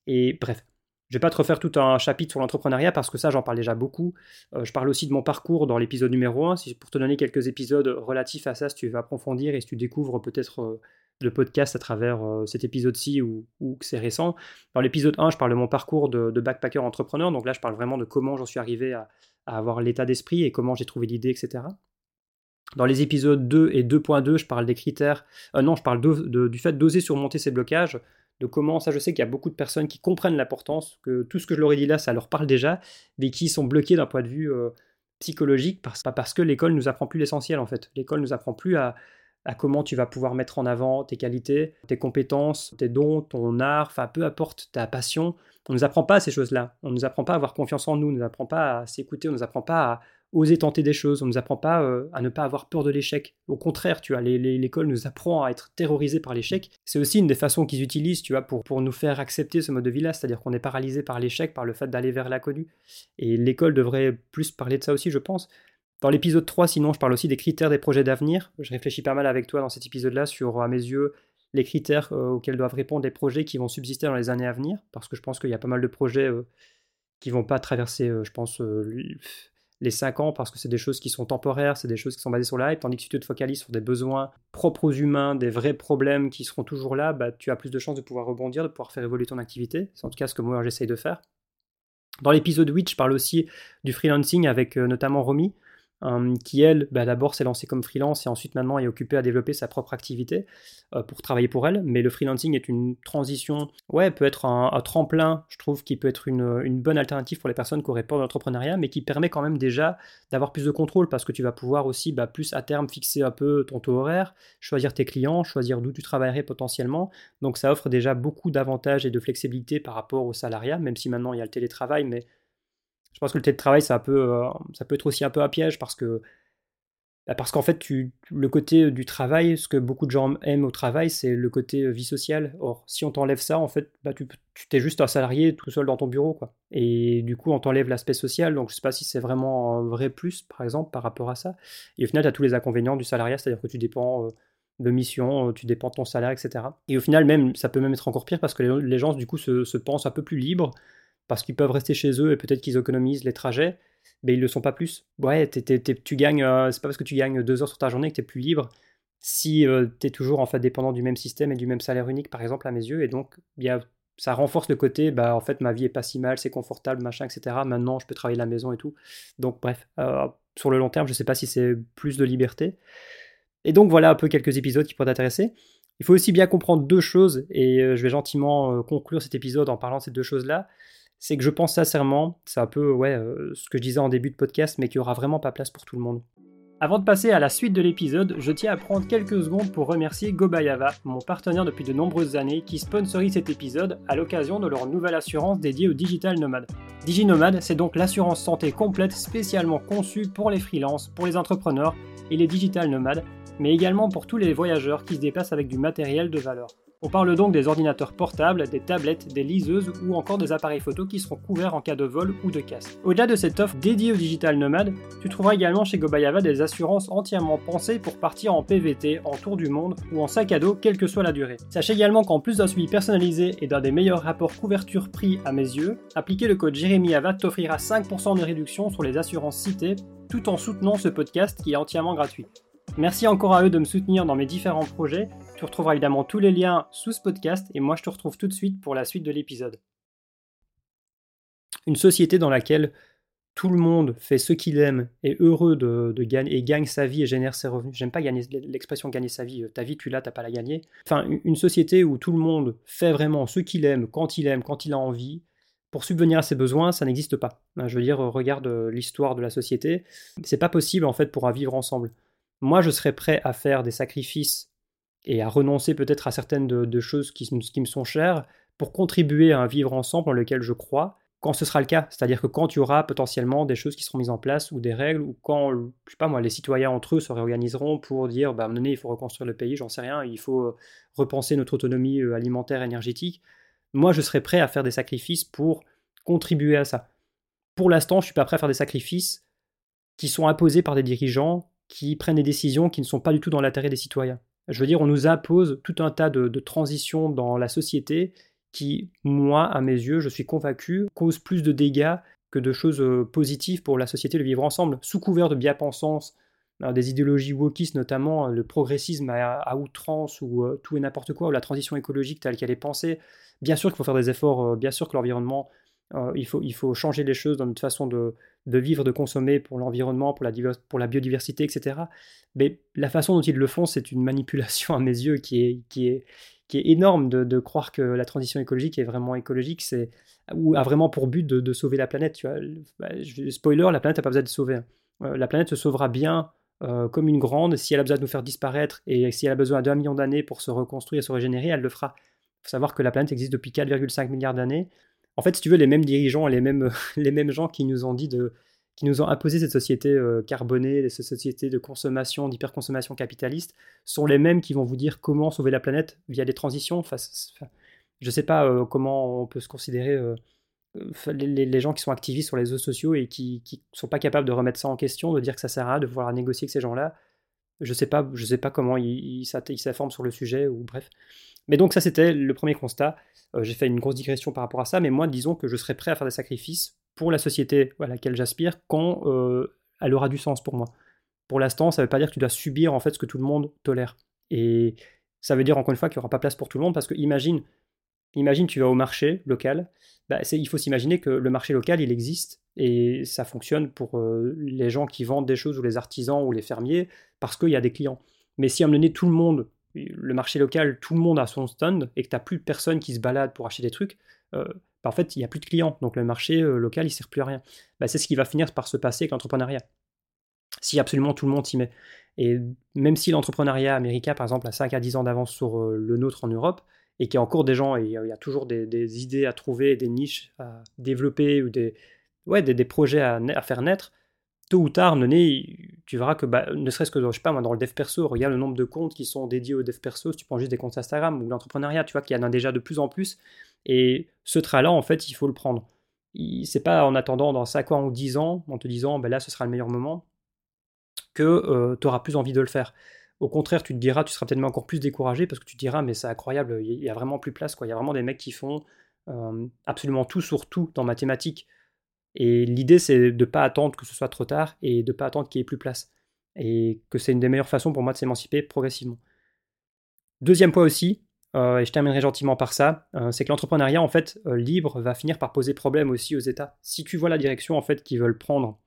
Et bref, je vais pas te refaire tout un chapitre sur l'entrepreneuriat parce que ça, j'en parle déjà beaucoup. Euh, je parle aussi de mon parcours dans l'épisode numéro 1. Si, pour te donner quelques épisodes relatifs à ça, si tu veux approfondir et si tu découvres peut-être euh, le podcast à travers euh, cet épisode-ci ou, que c'est récent. Dans l'épisode 1, je parle de mon parcours de, backpacker entrepreneur. Donc là, je parle vraiment de comment j'en suis arrivé à, avoir l'état d'esprit et comment j'ai trouvé l'idée, etc. Dans les épisodes 2 et 2.2, je parle des critères. Euh, non, je parle du fait d'oser surmonter ces blocages, de comment, ça je sais qu'il y a beaucoup de personnes qui comprennent l'importance, que tout ce que je leur ai dit là, ça leur parle déjà, mais qui sont bloqués d'un point de vue euh, psychologique, parce, parce que l'école nous apprend plus l'essentiel en fait. L'école nous apprend plus à, à comment tu vas pouvoir mettre en avant tes qualités, tes compétences, tes dons, ton art, enfin peu importe ta passion. On ne nous apprend pas ces choses-là. On ne nous apprend pas à avoir confiance en nous, on ne nous apprend pas à s'écouter, on ne nous apprend pas à oser tenter des choses, on ne nous apprend pas euh, à ne pas avoir peur de l'échec. Au contraire, tu vois, l'école nous apprend à être terrorisé par l'échec. C'est aussi une des façons qu'ils utilisent, tu vois, pour, pour nous faire accepter ce mode de vie-là, c'est-à-dire qu'on est paralysé par l'échec, par le fait d'aller vers l'inconnu. Et l'école devrait plus parler de ça aussi, je pense. Dans l'épisode 3, sinon, je parle aussi des critères des projets d'avenir. Je réfléchis pas mal avec toi dans cet épisode-là sur, à mes yeux, les critères euh, auxquels doivent répondre les projets qui vont subsister dans les années à venir, parce que je pense qu'il y a pas mal de projets euh, qui vont pas traverser, euh, je pense, les 5 ans, parce que c'est des choses qui sont temporaires, c'est des choses qui sont basées sur la tandis que si tu te focalises sur des besoins propres aux humains, des vrais problèmes qui seront toujours là, bah, tu as plus de chances de pouvoir rebondir, de pouvoir faire évoluer ton activité. C'est en tout cas ce que moi j'essaye de faire. Dans l'épisode 8, je parle aussi du freelancing avec notamment Romy. Euh, qui elle, bah, d'abord s'est lancée comme freelance et ensuite maintenant est occupée à développer sa propre activité euh, pour travailler pour elle. Mais le freelancing est une transition, ouais, peut être un, tremplin, je trouve, qui peut être une, bonne alternative pour les personnes qui auraient peur de l'entrepreneuriat, mais qui permet quand même déjà d'avoir plus de contrôle parce que tu vas pouvoir aussi bah, plus à terme fixer un peu ton taux horaire, choisir tes clients, choisir d'où tu travaillerais potentiellement. Donc ça offre déjà beaucoup d'avantages et de flexibilité par rapport au salariat, même si maintenant il y a le télétravail, mais je pense que le télétravail, ça peut, euh, ça peut être aussi un peu un piège parce que bah, parce qu'en fait, le côté du travail, ce que beaucoup de gens aiment au travail, c'est le côté vie sociale. Or, si on t'enlève ça, en fait, bah, tu, t'es juste un salarié tout seul dans ton bureau, quoi. Et du coup, on t'enlève l'aspect social, donc je sais pas si c'est vraiment un vrai plus, par exemple, par rapport à ça. Et au final, tu as tous les inconvénients du salariat, c'est-à-dire que tu dépends de mission, tu dépends de ton salaire, etc. Et au final, même, ça peut même être encore pire parce que les, gens, du coup, se pensent un peu plus libres parce qu'ils peuvent rester chez eux et peut-être qu'ils économisent les trajets, mais ils le sont pas plus. Ouais, tu gagnes, euh, c'est pas parce que tu gagnes deux heures sur ta journée que tu es plus libre si euh, tu es toujours en fait dépendant du même système et du même salaire unique, par exemple, à mes yeux. Et donc, ça renforce le côté, bah en fait, ma vie est pas si mal, c'est confortable, machin, etc. Maintenant, je peux travailler de la maison et tout. Donc, bref, euh, sur le long terme, je sais pas si c'est plus de liberté. Et donc, voilà un peu quelques épisodes qui pourraient t'intéresser. Il faut aussi bien comprendre deux choses, et je vais gentiment conclure cet épisode en parlant de ces deux choses-là c'est que je pense sincèrement, c'est un peu euh, ce que je disais en début de podcast, mais qu'il n'y aura vraiment pas place pour tout le monde. Avant de passer à la suite de l'épisode, je tiens à prendre quelques secondes pour remercier Gobayava, mon partenaire depuis de nombreuses années, qui sponsorise cet épisode à l'occasion de leur nouvelle assurance dédiée aux digital nomades. DigiNomad, c'est donc l'assurance santé complète spécialement conçue pour les freelances, pour les entrepreneurs et les digital nomades, mais également pour tous les voyageurs qui se déplacent avec du matériel de valeur. On parle donc des ordinateurs portables, des tablettes, des liseuses ou encore des appareils photo qui seront couverts en cas de vol ou de casse. Au-delà de cette offre dédiée aux digital nomades, tu trouveras également chez Gobayava des assurances entièrement pensées pour partir en PVT, en tour du monde ou en sac à dos, quelle que soit la durée. Sache également qu'en plus d'un suivi personnalisé et d'un des meilleurs rapports couverture-prix à mes yeux, appliquer le code JEREMYAVA t'offrira 5% de réduction sur les assurances citées tout en soutenant ce podcast qui est entièrement gratuit. Merci encore à eux de me soutenir dans mes différents projets tu retrouveras évidemment tous les liens sous ce podcast et moi je te retrouve tout de suite pour la suite de l'épisode. Une société dans laquelle tout le monde fait ce qu'il aime, est heureux de, gagner et gagne sa vie et génère ses revenus. J'aime pas gagner l'expression gagner sa vie. Ta vie, tu l'as, t'as pas la gagner. Enfin, une société où tout le monde fait vraiment ce qu'il aime, quand il aime, quand il a envie, pour subvenir à ses besoins, ça n'existe pas. Je veux dire, regarde l'histoire de la société. C'est pas possible en fait pour vivre ensemble. Moi, je serais prêt à faire des sacrifices et à renoncer peut-être à certaines de, choses qui, me sont chères pour contribuer à un vivre ensemble dans lequel je crois quand ce sera le cas. C'est-à-dire que quand il y aura potentiellement des choses qui seront mises en place ou des règles, ou quand, je sais pas moi, les citoyens entre eux se réorganiseront pour dire, bah, à donné, il faut reconstruire le pays, j'en sais rien, il faut euh, repenser notre autonomie euh, alimentaire, énergétique. Moi, je serais prêt à faire des sacrifices pour contribuer à ça. Pour l'instant, je suis pas prêt à faire des sacrifices qui sont imposés par des dirigeants qui prennent des décisions qui ne sont pas du tout dans l'intérêt des citoyens. Je veux dire, on nous impose tout un tas de, transitions dans la société qui, moi, à mes yeux, je suis convaincu, causent plus de dégâts que de choses euh, positives pour la société de vivre ensemble. Sous couvert de bien-pensance, euh, des idéologies wokistes notamment, euh, le progressisme à, outrance ou tout et n'importe quoi, ou la transition écologique telle qu'elle est pensée. Bien sûr qu'il faut faire des efforts, bien sûr que l'environnement, il, faut, il faut changer les choses dans notre façon de, de vivre, de consommer pour l'environnement, pour la, pour la biodiversité, etc. Mais la façon dont ils le font, c'est une manipulation à mes yeux qui est, qui est, qui est énorme de, croire que la transition écologique est vraiment écologique, c'est ou a vraiment pour but de, sauver la planète. Tu vois. Bah, spoiler, la planète n'a pas besoin de sauver. Hein. Euh, la planète se sauvera bien euh, comme une grande. Si elle a besoin de nous faire disparaître et si elle a besoin d'un million d'années pour se reconstruire et se régénérer, elle le fera. Il faut savoir que la planète existe depuis 4,5 milliards d'années. En fait, si tu veux, les mêmes dirigeants, les mêmes, les mêmes gens qui nous ont dit de, qui nous ont imposé cette société euh, carbonée, cette société de consommation, d'hyperconsommation capitaliste, sont les mêmes qui vont vous dire comment sauver la planète via des transitions. Enfin, je ne sais pas euh, comment on peut se considérer euh, les, gens qui sont activistes sur les réseaux sociaux et qui ne sont pas capables de remettre ça en question, de dire que ça sert à rien, de pouvoir négocier avec ces gens-là. Je ne sais, pas, sais pas comment ils il, s'informent sur le sujet, ou bref. Mais donc ça, c'était le premier constat. J'ai fait une grosse digression par rapport à ça, mais moi, disons que je serais prêt à faire des sacrifices pour la société à laquelle j'aspire quand euh, elle aura du sens pour moi. Pour l'instant, ça ne veut pas dire que tu dois subir en fait ce que tout le monde tolère. Et ça veut dire encore une fois qu'il n'y aura pas place pour tout le monde parce que imagine, imagine tu vas au marché local, bah, il faut s'imaginer que le marché local il existe et ça fonctionne pour euh, les gens qui vendent des choses ou les artisans ou les fermiers parce qu'il y a des clients. Mais si à tout le monde, le marché local, tout le monde a son stand et que tu n'as plus de personnes qui se baladent pour acheter des trucs, euh, bah, en fait, il n'y a plus de clients. Donc le marché euh, local, il ne sert plus à rien. Bah, c'est ce qui va finir par se passer avec l'entrepreneuriat. Si absolument tout le monde s'y met. Et même si l'entrepreneuriat américain, par exemple, a 5 à 10 ans d'avance sur euh, le nôtre en Europe, et qu'il y a encore des gens, et il y a toujours des, idées à trouver, des niches à développer, ou des, ouais, des, projets à, faire naître, tôt ou tard, tu verras que, bah, ne serait-ce que, je sais pas, moi, dans le dev perso, regarde le nombre de comptes qui sont dédiés au dev perso, si tu prends juste des comptes Instagram ou l'entrepreneuriat, tu vois qu'il y en a déjà de plus en plus. Et ce trait-là, en fait, il faut le prendre. C'est pas en attendant dans 5 ans ou 10 ans, en te disant, ben là, ce sera le meilleur moment, que euh, tu auras plus envie de le faire. Au contraire, tu te diras, tu seras peut-être encore plus découragé parce que tu te diras, mais c'est incroyable, il y a vraiment plus place, quoi. Il y a vraiment des mecs qui font euh, absolument tout sur tout dans mathématiques. Et l'idée, c'est de ne pas attendre que ce soit trop tard et de ne pas attendre qu'il y ait plus place. Et que c'est une des meilleures façons pour moi de s'émanciper progressivement. Deuxième point aussi, euh, et je terminerai gentiment par ça, euh, c'est que l'entrepreneuriat en fait libre va finir par poser problème aussi aux États. Si tu vois la direction en fait qu'ils veulent prendre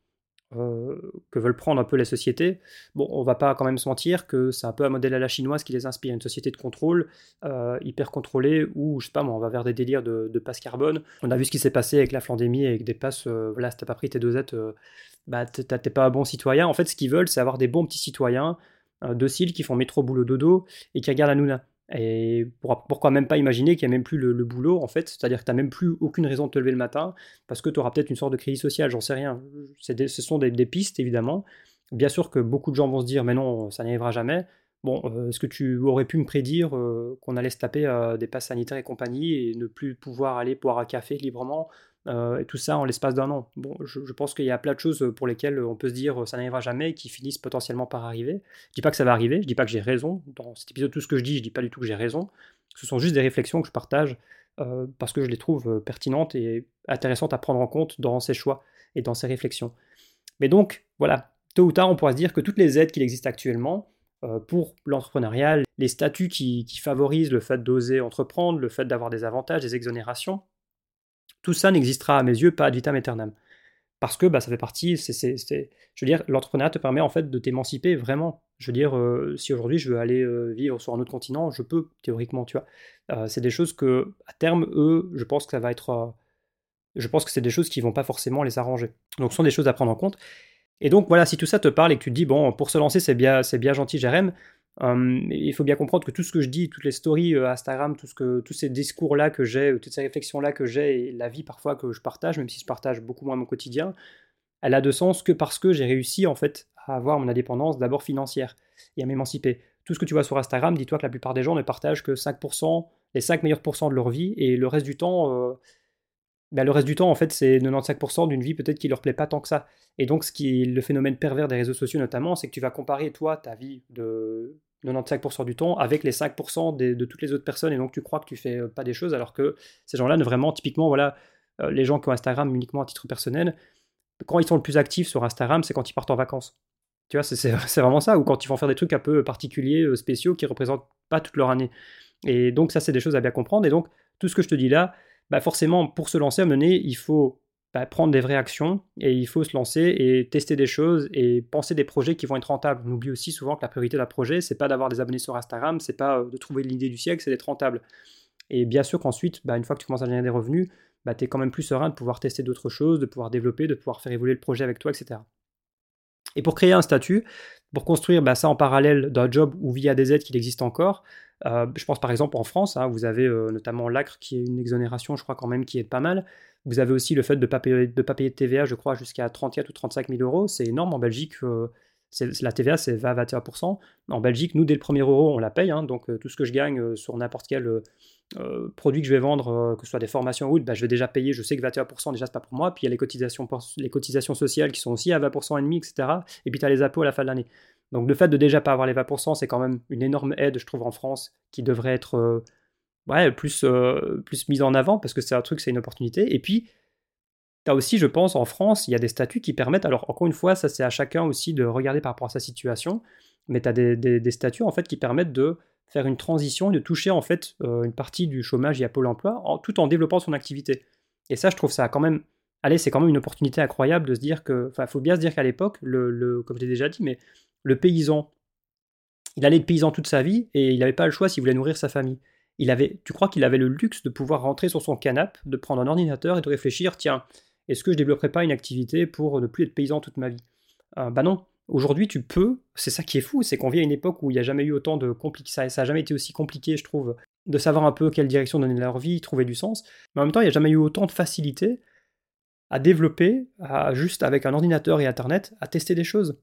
euh, que veulent prendre un peu les sociétés. Bon, on va pas quand même se mentir que c'est un peu un modèle à la chinoise qui les inspire, une société de contrôle euh, hyper contrôlée où, je sais pas on va vers des délires de, passe carbone. On a vu ce qui s'est passé avec la flandémie, avec des passes, euh, voilà, si t'as pas pris tes dosettes, bah t'es pas un bon citoyen. En fait, ce qu'ils veulent, c'est avoir des bons petits citoyens dociles qui font métro boulot dodo et qui regardent la Nouna. Et pourquoi même pas imaginer qu'il n'y a même plus le, boulot, en fait, c'est-à-dire que tu n'as même plus aucune raison de te lever le matin, parce que tu auras peut-être une sorte de crise sociale, j'en sais rien. ce sont des, pistes, évidemment. Bien sûr que beaucoup de gens vont se dire, mais non, ça n'arrivera jamais. Bon, euh, est-ce que tu aurais pu me prédire euh, qu'on allait se taper euh, des passes sanitaires et compagnie et ne plus pouvoir aller boire un café librement et tout ça en l'espace d'un an. Bon, je, pense qu'il y a plein de choses pour lesquelles on peut se dire ça n'arrivera jamais et qui finissent potentiellement par arriver. Je dis pas que ça va arriver, je dis pas que j'ai raison. Dans cet épisode, tout ce que je dis, je dis pas du tout que j'ai raison. Ce sont juste des réflexions que je partage euh, parce que je les trouve euh, pertinentes et intéressantes à prendre en compte dans ces choix et dans ces réflexions. Mais donc, voilà, tôt ou tard, on pourra se dire que toutes les aides qui existent actuellement, pour l'entrepreneuriat, les statuts qui, qui, favorisent le fait d'oser entreprendre, le fait d'avoir des avantages, des exonérations, tout ça n'existera à mes yeux pas ad vitam aeternam. Parce que bah, ça fait partie, c'est, je veux dire, l'entrepreneuriat te permet en fait de t'émanciper vraiment. Je veux dire, euh, si aujourd'hui je veux aller euh, vivre sur un autre continent, je peux théoriquement, tu vois. Euh, c'est des choses que, à terme, eux, je pense que ça va être, je pense que c'est des choses qui vont pas forcément les arranger. Donc, ce sont des choses à prendre en compte. Et donc voilà, si tout ça te parle et que tu te dis bon, pour se lancer, c'est bien, c'est bien gentil, Jérém, Hum, il faut bien comprendre que tout ce que je dis, toutes les stories euh, Instagram, tout ce que, tous ces discours-là que j'ai, toutes ces réflexions-là que j'ai, et la vie parfois que je partage, même si je partage beaucoup moins mon quotidien, elle a de sens que parce que j'ai réussi en fait à avoir mon indépendance d'abord financière et à m'émanciper. Tout ce que tu vois sur Instagram, dis-toi que la plupart des gens ne partagent que 5%, les 5 meilleurs pourcents de leur vie, et le reste du temps, ben, le reste du temps, en fait, c'est 95% d'une vie peut-être qui leur plaît pas tant que ça. Et donc, ce qui le phénomène pervers des réseaux sociaux notamment, c'est que tu vas comparer toi ta vie de 95% du temps avec les 5% de toutes les autres personnes. Et donc tu crois que tu fais euh, pas des choses alors que ces gens-là ne vraiment typiquement voilà euh, les gens qui ont Instagram uniquement à titre personnel quand ils sont le plus actifs sur Instagram c'est quand ils partent en vacances. Tu vois c'est vraiment ça ou quand ils vont faire des trucs un peu particuliers euh, spéciaux qui représentent pas toute leur année. Et donc ça c'est des choses à bien comprendre. Et donc tout ce que je te dis là bah forcément pour se lancer à mener il faut bah, prendre des vraies actions et il faut se lancer et tester des choses et penser des projets qui vont être rentables. On oublie aussi souvent que la priorité d'un projet, c'est pas d'avoir des abonnés sur Instagram, c'est pas euh, de trouver l'idée du siècle, c'est d'être rentable. Et bien sûr qu'ensuite, bah, une fois que tu commences à gagner des revenus, bah, tu es quand même plus serein de pouvoir tester d'autres choses, de pouvoir développer, de pouvoir faire évoluer le projet avec toi, etc. Et pour créer un statut, pour construire bah, ça en parallèle d'un job ou via des aides qui existent encore, euh, je pense par exemple en France, hein, vous avez euh, notamment l'ACRE qui est une exonération, je crois quand même, qui est pas mal. Vous avez aussi le fait de ne pas, payer de TVA, je crois, jusqu'à 34 ou 35 000 euros. C'est énorme. En Belgique, euh, la TVA, c'est 20 21%. En Belgique, nous, dès le premier euro, on la paye. Hein. donc, euh, tout ce que je gagne euh, sur n'importe quel produit que je vais vendre, que ce soit des formations ou autre, bah, je vais déjà payer. Je sais que 21%, déjà, c'est pas pour moi. Puis, il y a les cotisations, les cotisations sociales qui sont aussi à 20% et demi, etc. Et puis, tu as les impôts à la fin de l'année. Donc, le fait de déjà pas avoir les 20%, c'est quand même une énorme aide, je trouve, en France, qui devrait être euh, plus mise en avant parce que c'est un truc, c'est une opportunité. Et puis, tu aussi, je pense, en France, il y a des statuts qui permettent, alors encore une fois, ça c'est à chacun aussi de regarder par rapport à sa situation, mais tu as des, statuts en fait qui permettent de faire une transition et de toucher en fait euh, une partie du chômage via Pôle emploi tout en développant son activité. Et ça, je trouve ça quand même, allez, c'est quand même une opportunité incroyable de se dire que, enfin, faut bien se dire qu'à l'époque, le, comme je déjà dit, mais le paysan, il allait être paysan toute sa vie et il n'avait pas le choix s'il voulait nourrir sa famille il avait, tu crois qu'il avait le luxe de pouvoir rentrer sur son canapé, de prendre un ordinateur et de réfléchir, tiens, est-ce que je développerai pas une activité pour ne plus être paysan toute ma vie? Euh, Bah non. Aujourd'hui, tu peux. C'est ça qui est fou, c'est qu'on vit à une époque où il n'y a jamais eu autant de compliqué. Ça, ça a jamais été aussi compliqué, je trouve, de savoir un peu quelle direction donner leur vie, trouver du sens. Mais en même temps, il n'y a jamais eu autant de facilité à développer, à, juste avec un ordinateur et Internet, à tester des choses.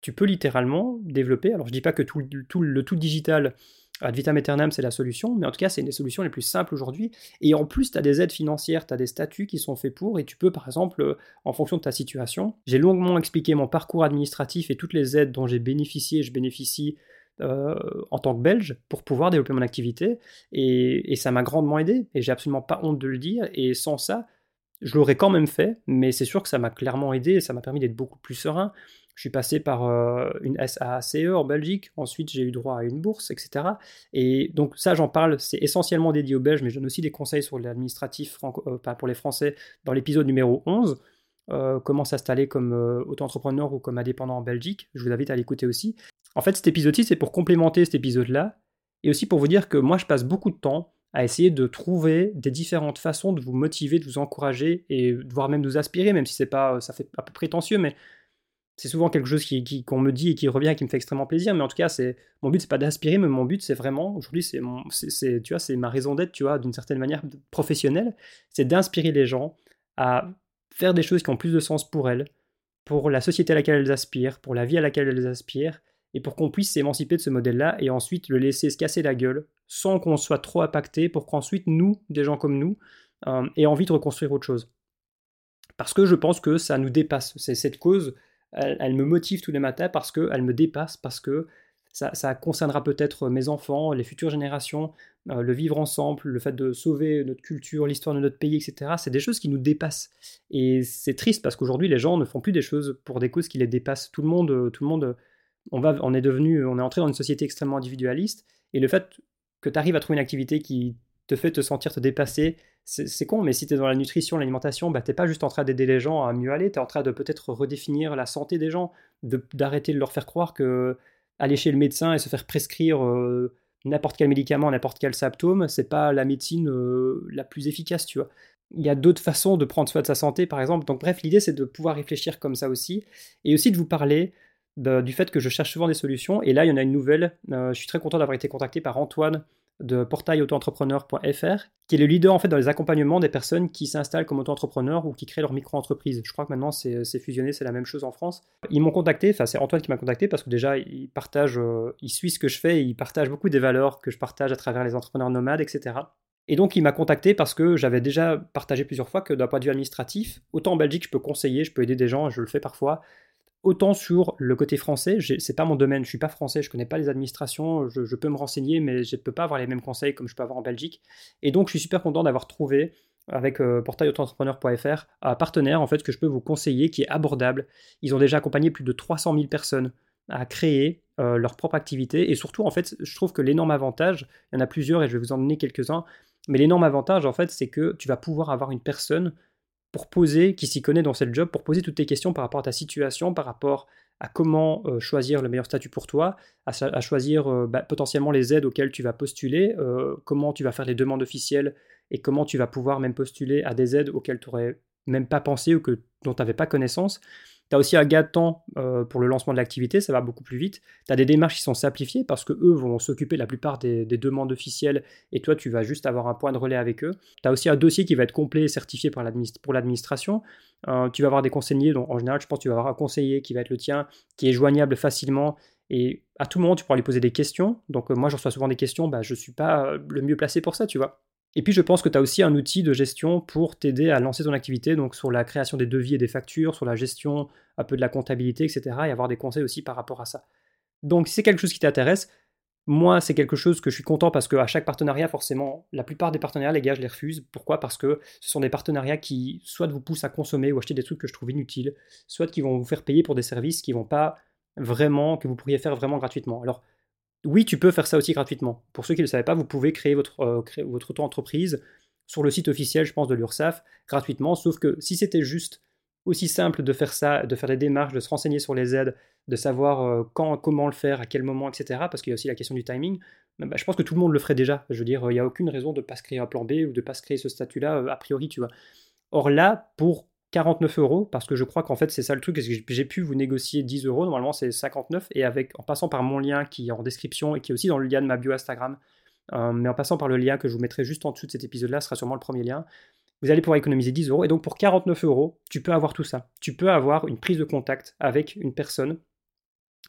Tu peux littéralement développer, alors je dis pas que tout, le tout digital ad vitam aeternam c'est la solution, mais en tout cas c'est une des solutions les plus simples aujourd'hui, et en plus tu as des aides financières, tu as des statuts qui sont faits pour, et tu peux par exemple, euh, en fonction de ta situation, j'ai longuement expliqué mon parcours administratif et toutes les aides dont j'ai bénéficié, je bénéficie euh, en tant que Belge pour pouvoir développer mon activité. Et, ça m'a grandement aidé. Et j'ai absolument pas honte de le dire. Et sans ça, je l'aurais quand même fait. Mais c'est sûr que ça m'a clairement aidé. Et ça m'a permis d'être beaucoup plus serein. Je suis passé par euh, une SAACE en Belgique. Ensuite, j'ai eu droit à une bourse, etc. Et donc, ça, j'en parle. C'est essentiellement dédié aux Belges. Mais je donne aussi des conseils sur l'administratif euh, pour les Français dans l'épisode numéro 11. comment s'installer comme auto-entrepreneur ou comme indépendant en Belgique. Je vous invite à l'écouter aussi. En fait, cet épisode-ci, c'est pour complémenter cet épisode-là, et aussi pour vous dire que moi, je passe beaucoup de temps à essayer de trouver des différentes façons de vous motiver, de vous encourager, et voire même de vous aspirer, même si pas, ça fait un peu prétentieux, mais c'est souvent quelque chose qu'on qui, qu'on me dit et qui revient et qui me fait extrêmement plaisir. Mais en tout cas, c'est mon but, c'est pas d'aspirer, mais mon but, c'est vraiment aujourd'hui, c'est, tu vois, c'est ma raison d'être, tu vois, d'une certaine manière professionnelle, c'est d'inspirer les gens à faire des choses qui ont plus de sens pour elles, pour la société à laquelle elles aspirent, pour la vie à laquelle elles aspirent, et pour qu'on puisse s'émanciper de ce modèle-là et ensuite le laisser se casser la gueule sans qu'on soit trop impacté pour qu'ensuite nous, des gens comme nous, euh, aient envie de reconstruire autre chose. Parce que je pense que ça nous dépasse. C'est cette cause, elle, me motive tous les matins parce qu'elle me dépasse, parce que ça, concernera peut-être mes enfants, les futures générations, euh, le vivre ensemble, le fait de sauver notre culture, l'histoire de notre pays, etc. C'est des choses qui nous dépassent. Et c'est triste parce qu'aujourd'hui, les gens ne font plus des choses pour des causes qui les dépassent. Tout le monde, tout le monde on, va, on est devenu, on est entré dans une société extrêmement individualiste, et le fait que tu arrives à trouver une activité qui te fait te sentir te dépasser, c'est con, mais si tu es dans la nutrition, l'alimentation, bah, tu pas juste en train d'aider les gens à mieux aller, tu es en train de peut-être redéfinir la santé des gens, d'arrêter de, leur faire croire que aller chez le médecin et se faire prescrire euh, n'importe quel médicament, n'importe quel symptôme, c'est pas la médecine euh, la plus efficace, tu vois. Il y a d'autres façons de prendre soin de sa santé, par exemple. Donc bref, l'idée c'est de pouvoir réfléchir comme ça aussi, et aussi de vous parler du fait que je cherche souvent des solutions. Et là, il y en a une nouvelle. Euh, je suis très content d'avoir été contacté par Antoine de portailautoentrepreneur.fr, qui est le leader en fait dans les accompagnements des personnes qui s'installent comme auto-entrepreneurs ou qui créent leur micro-entreprise. Je crois que maintenant c'est fusionné, c'est la même chose en France. Ils m'ont contacté, enfin c'est Antoine qui m'a contacté parce que déjà il partage, euh, il suit ce que je fais, il partage beaucoup des valeurs que je partage à travers les entrepreneurs nomades, etc. Et donc il m'a contacté parce que j'avais déjà partagé plusieurs fois que d'un point de vue administratif, autant en Belgique je peux conseiller, je peux aider des gens, je le fais parfois, Autant sur le côté français, c'est pas mon domaine, je suis pas français, je connais pas les administrations, je, peux me renseigner, mais je ne peux pas avoir les mêmes conseils comme je peux avoir en Belgique. Et donc je suis super content d'avoir trouvé avec euh, portailautoentrepreneur.fr un partenaire en fait que je peux vous conseiller qui est abordable. Ils ont déjà accompagné plus de 300 000 personnes à créer euh, leur propre activité et surtout en fait je trouve que l'énorme avantage, il y en a plusieurs et je vais vous en donner quelques-uns, mais l'énorme avantage en fait c'est que tu vas pouvoir avoir une personne pour poser, qui s'y connaît dans cette job, pour poser toutes tes questions par rapport à ta situation, par rapport à comment euh, choisir le meilleur statut pour toi, à, choisir euh, bah, potentiellement les aides auxquelles tu vas postuler, euh, comment tu vas faire les demandes officielles et comment tu vas pouvoir même postuler à des aides auxquelles tu n'aurais même pas pensé ou que, dont tu n'avais pas connaissance. Tu as aussi un gain de temps euh, pour le lancement de l'activité, ça va beaucoup plus vite. Tu as des démarches qui sont simplifiées parce que eux vont s'occuper la plupart des, demandes officielles et toi tu vas juste avoir un point de relais avec eux. Tu as aussi un dossier qui va être complet et certifié pour l'administration. Euh, tu vas avoir des conseillers, donc en général je pense que tu vas avoir un conseiller qui va être le tien, qui est joignable facilement et à tout moment tu pourras lui poser des questions. Donc euh, moi je reçois souvent des questions, bah, je ne suis pas le mieux placé pour ça, tu vois. Et puis je pense que tu as aussi un outil de gestion pour t'aider à lancer ton activité, donc sur la création des devis et des factures, sur la gestion un peu de la comptabilité, etc. Et avoir des conseils aussi par rapport à ça. Donc c'est quelque chose qui t'intéresse, moi c'est quelque chose que je suis content parce qu'à chaque partenariat, forcément, la plupart des partenariats, les gars, je les refuse. Pourquoi? Parce que ce sont des partenariats qui soit vous poussent à consommer ou acheter des trucs que je trouve inutiles, soit qui vont vous faire payer pour des services qui vont pas vraiment, que vous pourriez faire vraiment gratuitement. Alors oui, tu peux faire ça aussi gratuitement. Pour ceux qui ne le savaient pas, vous pouvez créer votre, euh, auto-entreprise sur le site officiel, je pense, de l'URSSAF, gratuitement. Sauf que si c'était juste aussi simple de faire ça, de faire des démarches, de se renseigner sur les aides, de savoir euh, quand, comment le faire, à quel moment, etc., parce qu'il y a aussi la question du timing, bah, je pense que tout le monde le ferait déjà. Je veux dire, il n'y a aucune raison de ne pas se créer un plan B ou de ne pas se créer ce statut-là, euh, a priori, tu vois. Or là, pour 49 euros, parce que je crois qu'en fait c'est ça le truc, j'ai pu vous négocier 10 euros, normalement c'est 59, et avec, en passant par mon lien qui est en description et qui est aussi dans le lien de ma bio Instagram, euh, mais en passant par le lien que je vous mettrai juste en dessous de cet épisode-là, ce sera sûrement le premier lien, vous allez pouvoir économiser 10 euros. Et donc pour 49 euros, tu peux avoir tout ça. Tu peux avoir une prise de contact avec une personne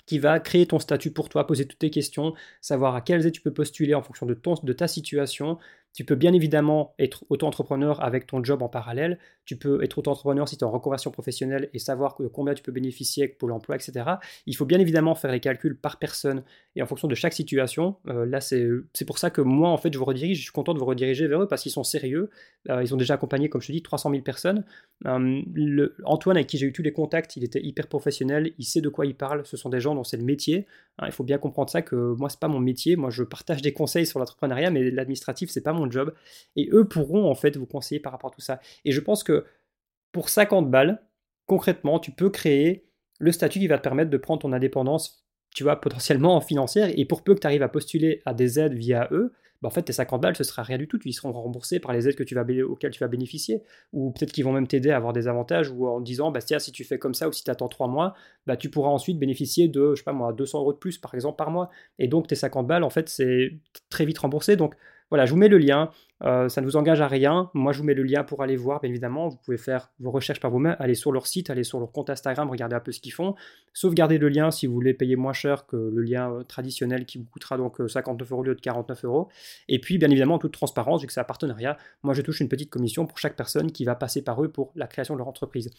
qui va créer ton statut pour toi, poser toutes tes questions, savoir à quelles aides tu peux postuler en fonction de, ton, de ta situation, tu peux bien évidemment être auto-entrepreneur avec ton job en parallèle. Tu peux être auto-entrepreneur si tu es en reconversion professionnelle et savoir combien tu peux bénéficier avec Pôle emploi, etc. Il faut bien évidemment faire les calculs par personne et en fonction de chaque situation. Euh, là, c'est pour ça que moi, en fait, je vous redirige. Je suis content de vous rediriger vers eux parce qu'ils sont sérieux. Euh, ils ont déjà accompagné, comme je te dis, 300 000 personnes. Euh, Antoine, avec qui j'ai eu tous les contacts, il était hyper professionnel. Il sait de quoi il parle. Ce sont des gens dont c'est le métier. Hein, il faut bien comprendre ça que moi, c'est pas mon métier. Moi, je partage des conseils sur l'entrepreneuriat, mais l'administratif, c'est pas mon job. Et eux pourront en fait vous conseiller par rapport à tout ça. Et je pense que pour 50 balles, concrètement, tu peux créer le statut qui va te permettre de prendre ton indépendance, tu vois, potentiellement financière. Et pour peu que tu arrives à postuler à des aides via eux, bah, en fait, tes 50 balles, ce sera rien du tout. Ils seront remboursés par les aides que tu vas, auxquelles tu vas bénéficier. Ou peut-être qu'ils vont même t'aider à avoir des avantages, ou en disant, bah, tiens, si tu fais comme ça, ou si tu attends 3 mois, bah, tu pourras ensuite bénéficier de, je sais pas moi, 200 euros de plus, par exemple, par mois. Et donc, tes 50 balles, en fait, c'est très vite remboursé. Donc, voilà, je vous mets le lien. Euh, ça ne vous engage à rien. Moi, je vous mets le lien pour aller voir, bien évidemment. Vous pouvez faire vos recherches par vous-même, aller sur leur site, aller sur leur compte Instagram, regarder un peu ce qu'ils font. Sauvegardez le lien si vous voulez payer moins cher que le lien euh, traditionnel qui vous coûtera donc 59 euh, euros lieu de 49 euros. Et puis, bien évidemment, en toute transparence, vu que c'est un partenariat, moi, je touche une petite commission pour chaque personne qui va passer par eux pour la création de leur entreprise.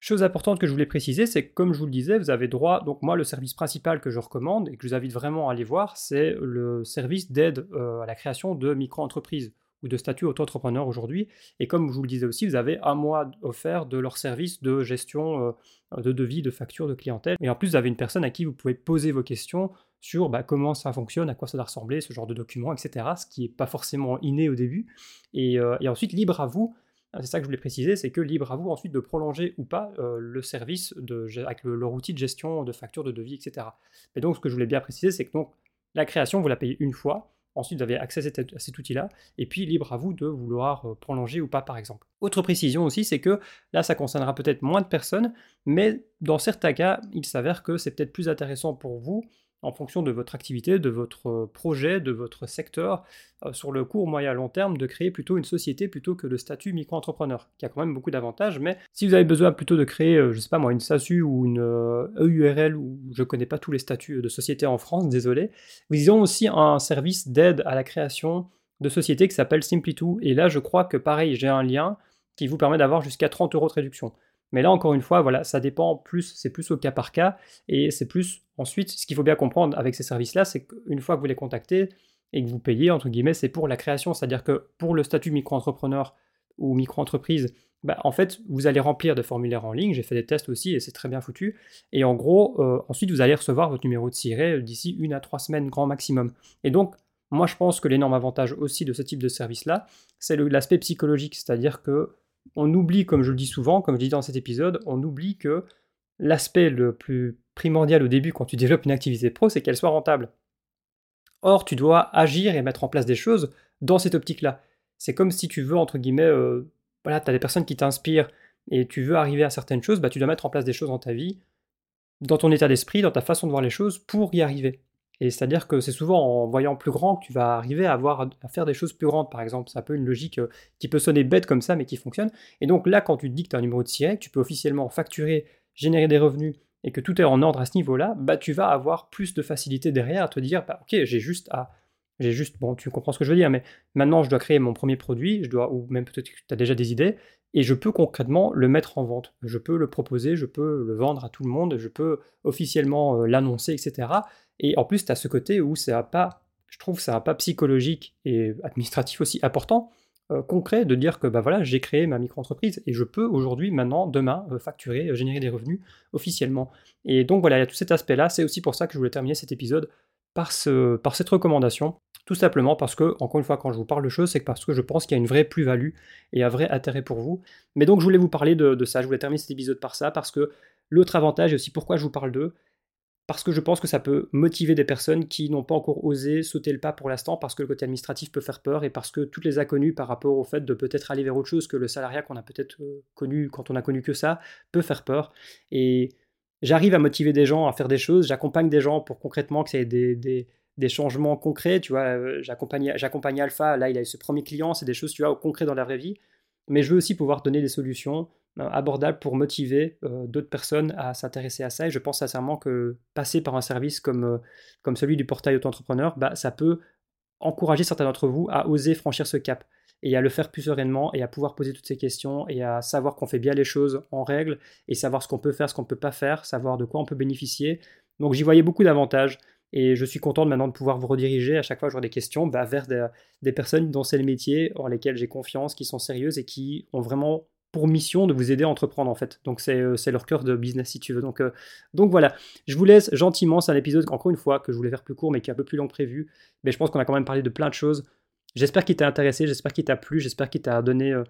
Chose importante que je voulais préciser, c'est que comme je vous le disais, vous avez droit, donc moi le service principal que je recommande et que je vous invite vraiment à aller voir, c'est le service d'aide euh, à la création de micro-entreprises ou de statut auto-entrepreneur aujourd'hui. Et comme je vous le disais aussi, vous avez un mois offert de leur service de gestion euh, de devis, de factures, de clientèle. Et en plus, vous avez une personne à qui vous pouvez poser vos questions sur bah, comment ça fonctionne, à quoi ça doit ressembler, ce genre de documents, etc. Ce qui n'est pas forcément inné au début. Et, euh, ensuite, libre à vous c'est ça que je voulais préciser, c'est que libre à vous ensuite de prolonger ou pas euh, le service avec le, leur outil de gestion de factures, de devis, etc. Mais donc ce que je voulais bien préciser, c'est que donc la création, vous la payez une fois, ensuite vous avez accès à cet, outil-là, et puis libre à vous de vouloir euh, prolonger ou pas par exemple. Autre précision aussi, c'est que là ça concernera peut-être moins de personnes, mais dans certains cas, il s'avère que c'est peut-être plus intéressant pour vous en fonction de votre activité, de votre euh, projet, de votre secteur, euh, sur le court, moyen, long terme, de créer plutôt une société plutôt que le statut micro-entrepreneur, qui a quand même beaucoup d'avantages. Mais si vous avez besoin plutôt de créer, euh, je sais pas moi, une SASU ou une EURL, e ou je connais pas tous les statuts de société en France, désolé, ils ont aussi un service d'aide à la création de société qui s'appelle Simply2. Et là, je crois que pareil, j'ai un lien qui vous permet d'avoir jusqu'à 30 euros de réduction. Mais là, encore une fois, voilà, ça dépend plus, c'est plus au cas par cas, et c'est plus ensuite, ce qu'il faut bien comprendre avec ces services-là, c'est qu'une fois que vous les contactez et que vous payez, entre guillemets, c'est pour la création, c'est-à-dire que pour le statut micro-entrepreneur ou micro-entreprise, bah, en fait, vous allez remplir des formulaires en ligne, j'ai fait des tests aussi et c'est très bien foutu, et en gros, euh, ensuite, vous allez recevoir votre numéro de siret d'ici une à trois semaines, grand maximum. Et donc, moi, je pense que l'énorme avantage aussi de ce type de service-là, c'est l'aspect psychologique, c'est-à-dire que on oublie, comme je le dis souvent, comme je dis dans cet épisode, on oublie que l'aspect le plus primordial au début quand tu développes une activité pro, c'est qu'elle soit rentable. Or, tu dois agir et mettre en place des choses dans cette optique-là. C'est comme si tu veux, entre guillemets, euh, voilà, tu as des personnes qui t'inspirent et tu veux arriver à certaines choses, bah, tu dois mettre en place des choses dans ta vie, dans ton état d'esprit, dans ta façon de voir les choses pour y arriver. C'est-à-dire que c'est souvent en voyant plus grand que tu vas arriver à, avoir, à faire des choses plus grandes, par exemple. C'est un peu une logique euh, qui peut sonner bête comme ça, mais qui fonctionne. Et donc là, quand tu te dis que tu as un numéro de siret, tu peux officiellement facturer, générer des revenus, et que tout est en ordre à ce niveau-là, bah tu vas avoir plus de facilité derrière à te dire, bah, ok, j'ai juste à... J'ai juste, bon, tu comprends ce que je veux dire, mais maintenant je dois créer mon premier produit, je dois, ou même peut-être que tu as déjà des idées, et je peux concrètement le mettre en vente. Je peux le proposer, je peux le vendre à tout le monde, je peux officiellement euh, l'annoncer, etc. Et en plus, tu as ce côté où c'est pas, je trouve, c'est un pas psychologique et administratif aussi important, euh, concret, de dire que bah voilà, j'ai créé ma micro-entreprise et je peux aujourd'hui, maintenant, demain, euh, facturer, euh, générer des revenus officiellement. Et donc voilà, il y a tout cet aspect-là. C'est aussi pour ça que je voulais terminer cet épisode par, ce, par cette recommandation. Tout simplement parce que, encore une fois, quand je vous parle de choses, c'est parce que je pense qu'il y a une vraie plus-value et un vrai intérêt pour vous. Mais donc, je voulais vous parler de, de ça. Je voulais terminer cet épisode par ça parce que l'autre avantage, et aussi pourquoi je vous parle d'eux, parce que je pense que ça peut motiver des personnes qui n'ont pas encore osé sauter le pas pour l'instant parce que le côté administratif peut faire peur et parce que toutes les inconnues par rapport au fait de peut-être aller vers autre chose que le salariat qu'on a peut-être euh, connu quand on a connu que ça peut faire peur. Et j'arrive à motiver des gens à faire des choses, j'accompagne des gens pour concrètement que ça ait des, des changements concrets. Tu vois, j'accompagne Alpha, là, il a eu ce premier client, c'est des choses, tu vois, au concret dans la vraie vie. Mais je veux aussi pouvoir donner des solutions abordables pour motiver d'autres personnes à s'intéresser à ça. Et je pense sincèrement que passer par un service comme, comme celui du portail auto-entrepreneur, bah, ça peut encourager certains d'entre vous à oser franchir ce cap et à le faire plus sereinement et à pouvoir poser toutes ces questions et à savoir qu'on fait bien les choses en règle et savoir ce qu'on peut faire, ce qu'on ne peut pas faire, savoir de quoi on peut bénéficier. Donc j'y voyais beaucoup d'avantages et je suis content maintenant de pouvoir vous rediriger à chaque fois que j'aurai des questions bah, vers des, personnes dont c'est le métier, en lesquelles j'ai confiance, qui sont sérieuses et qui ont vraiment pour mission de vous aider à entreprendre en fait. Donc c'est euh, leur cœur de business si tu veux. Donc, euh, donc voilà, je vous laisse gentiment, c'est un épisode encore une fois que je voulais faire plus court mais qui est un peu plus long que prévu. Mais je pense qu'on a quand même parlé de plein de choses. J'espère qu'il t'a intéressé, j'espère qu'il t'a plu, j'espère qu'il t'a donné euh,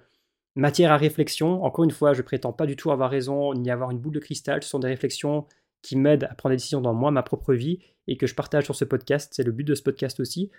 matière à réflexion. Encore une fois, je prétends pas du tout avoir raison ni avoir une boule de cristal. Ce sont des réflexions qui m'aident à prendre des décisions dans moi, ma propre vie, et que je partage sur ce podcast. C'est le but de ce podcast aussi.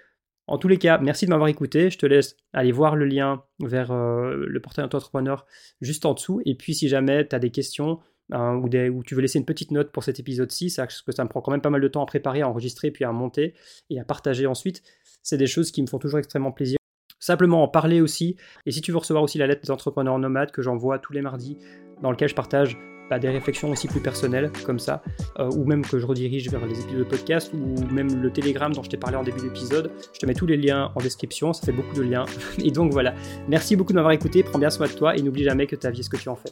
En tous les cas, merci de m'avoir écouté. Je te laisse aller voir le lien vers euh, le portail entrepreneur juste en dessous. Et puis, si jamais tu as des questions hein, ou, tu veux laisser une petite note pour cet épisode-ci, parce que ça me prend quand même pas mal de temps à préparer, à enregistrer, puis à monter et à partager ensuite, c'est des choses qui me font toujours extrêmement plaisir. Simplement en parler aussi. Et si tu veux recevoir aussi la lettre des entrepreneurs nomades que j'envoie tous les mardis, dans lequel je partage des réflexions aussi plus personnelles comme ça, euh, ou même que je redirige vers les épisodes de podcast, ou même le Telegram dont je t'ai parlé en début d'épisode. Je te mets tous les liens en description, ça fait beaucoup de liens. Et donc voilà, merci beaucoup de m'avoir écouté, prends bien soin de toi et n'oublie jamais que ta vie est ce que tu en fais.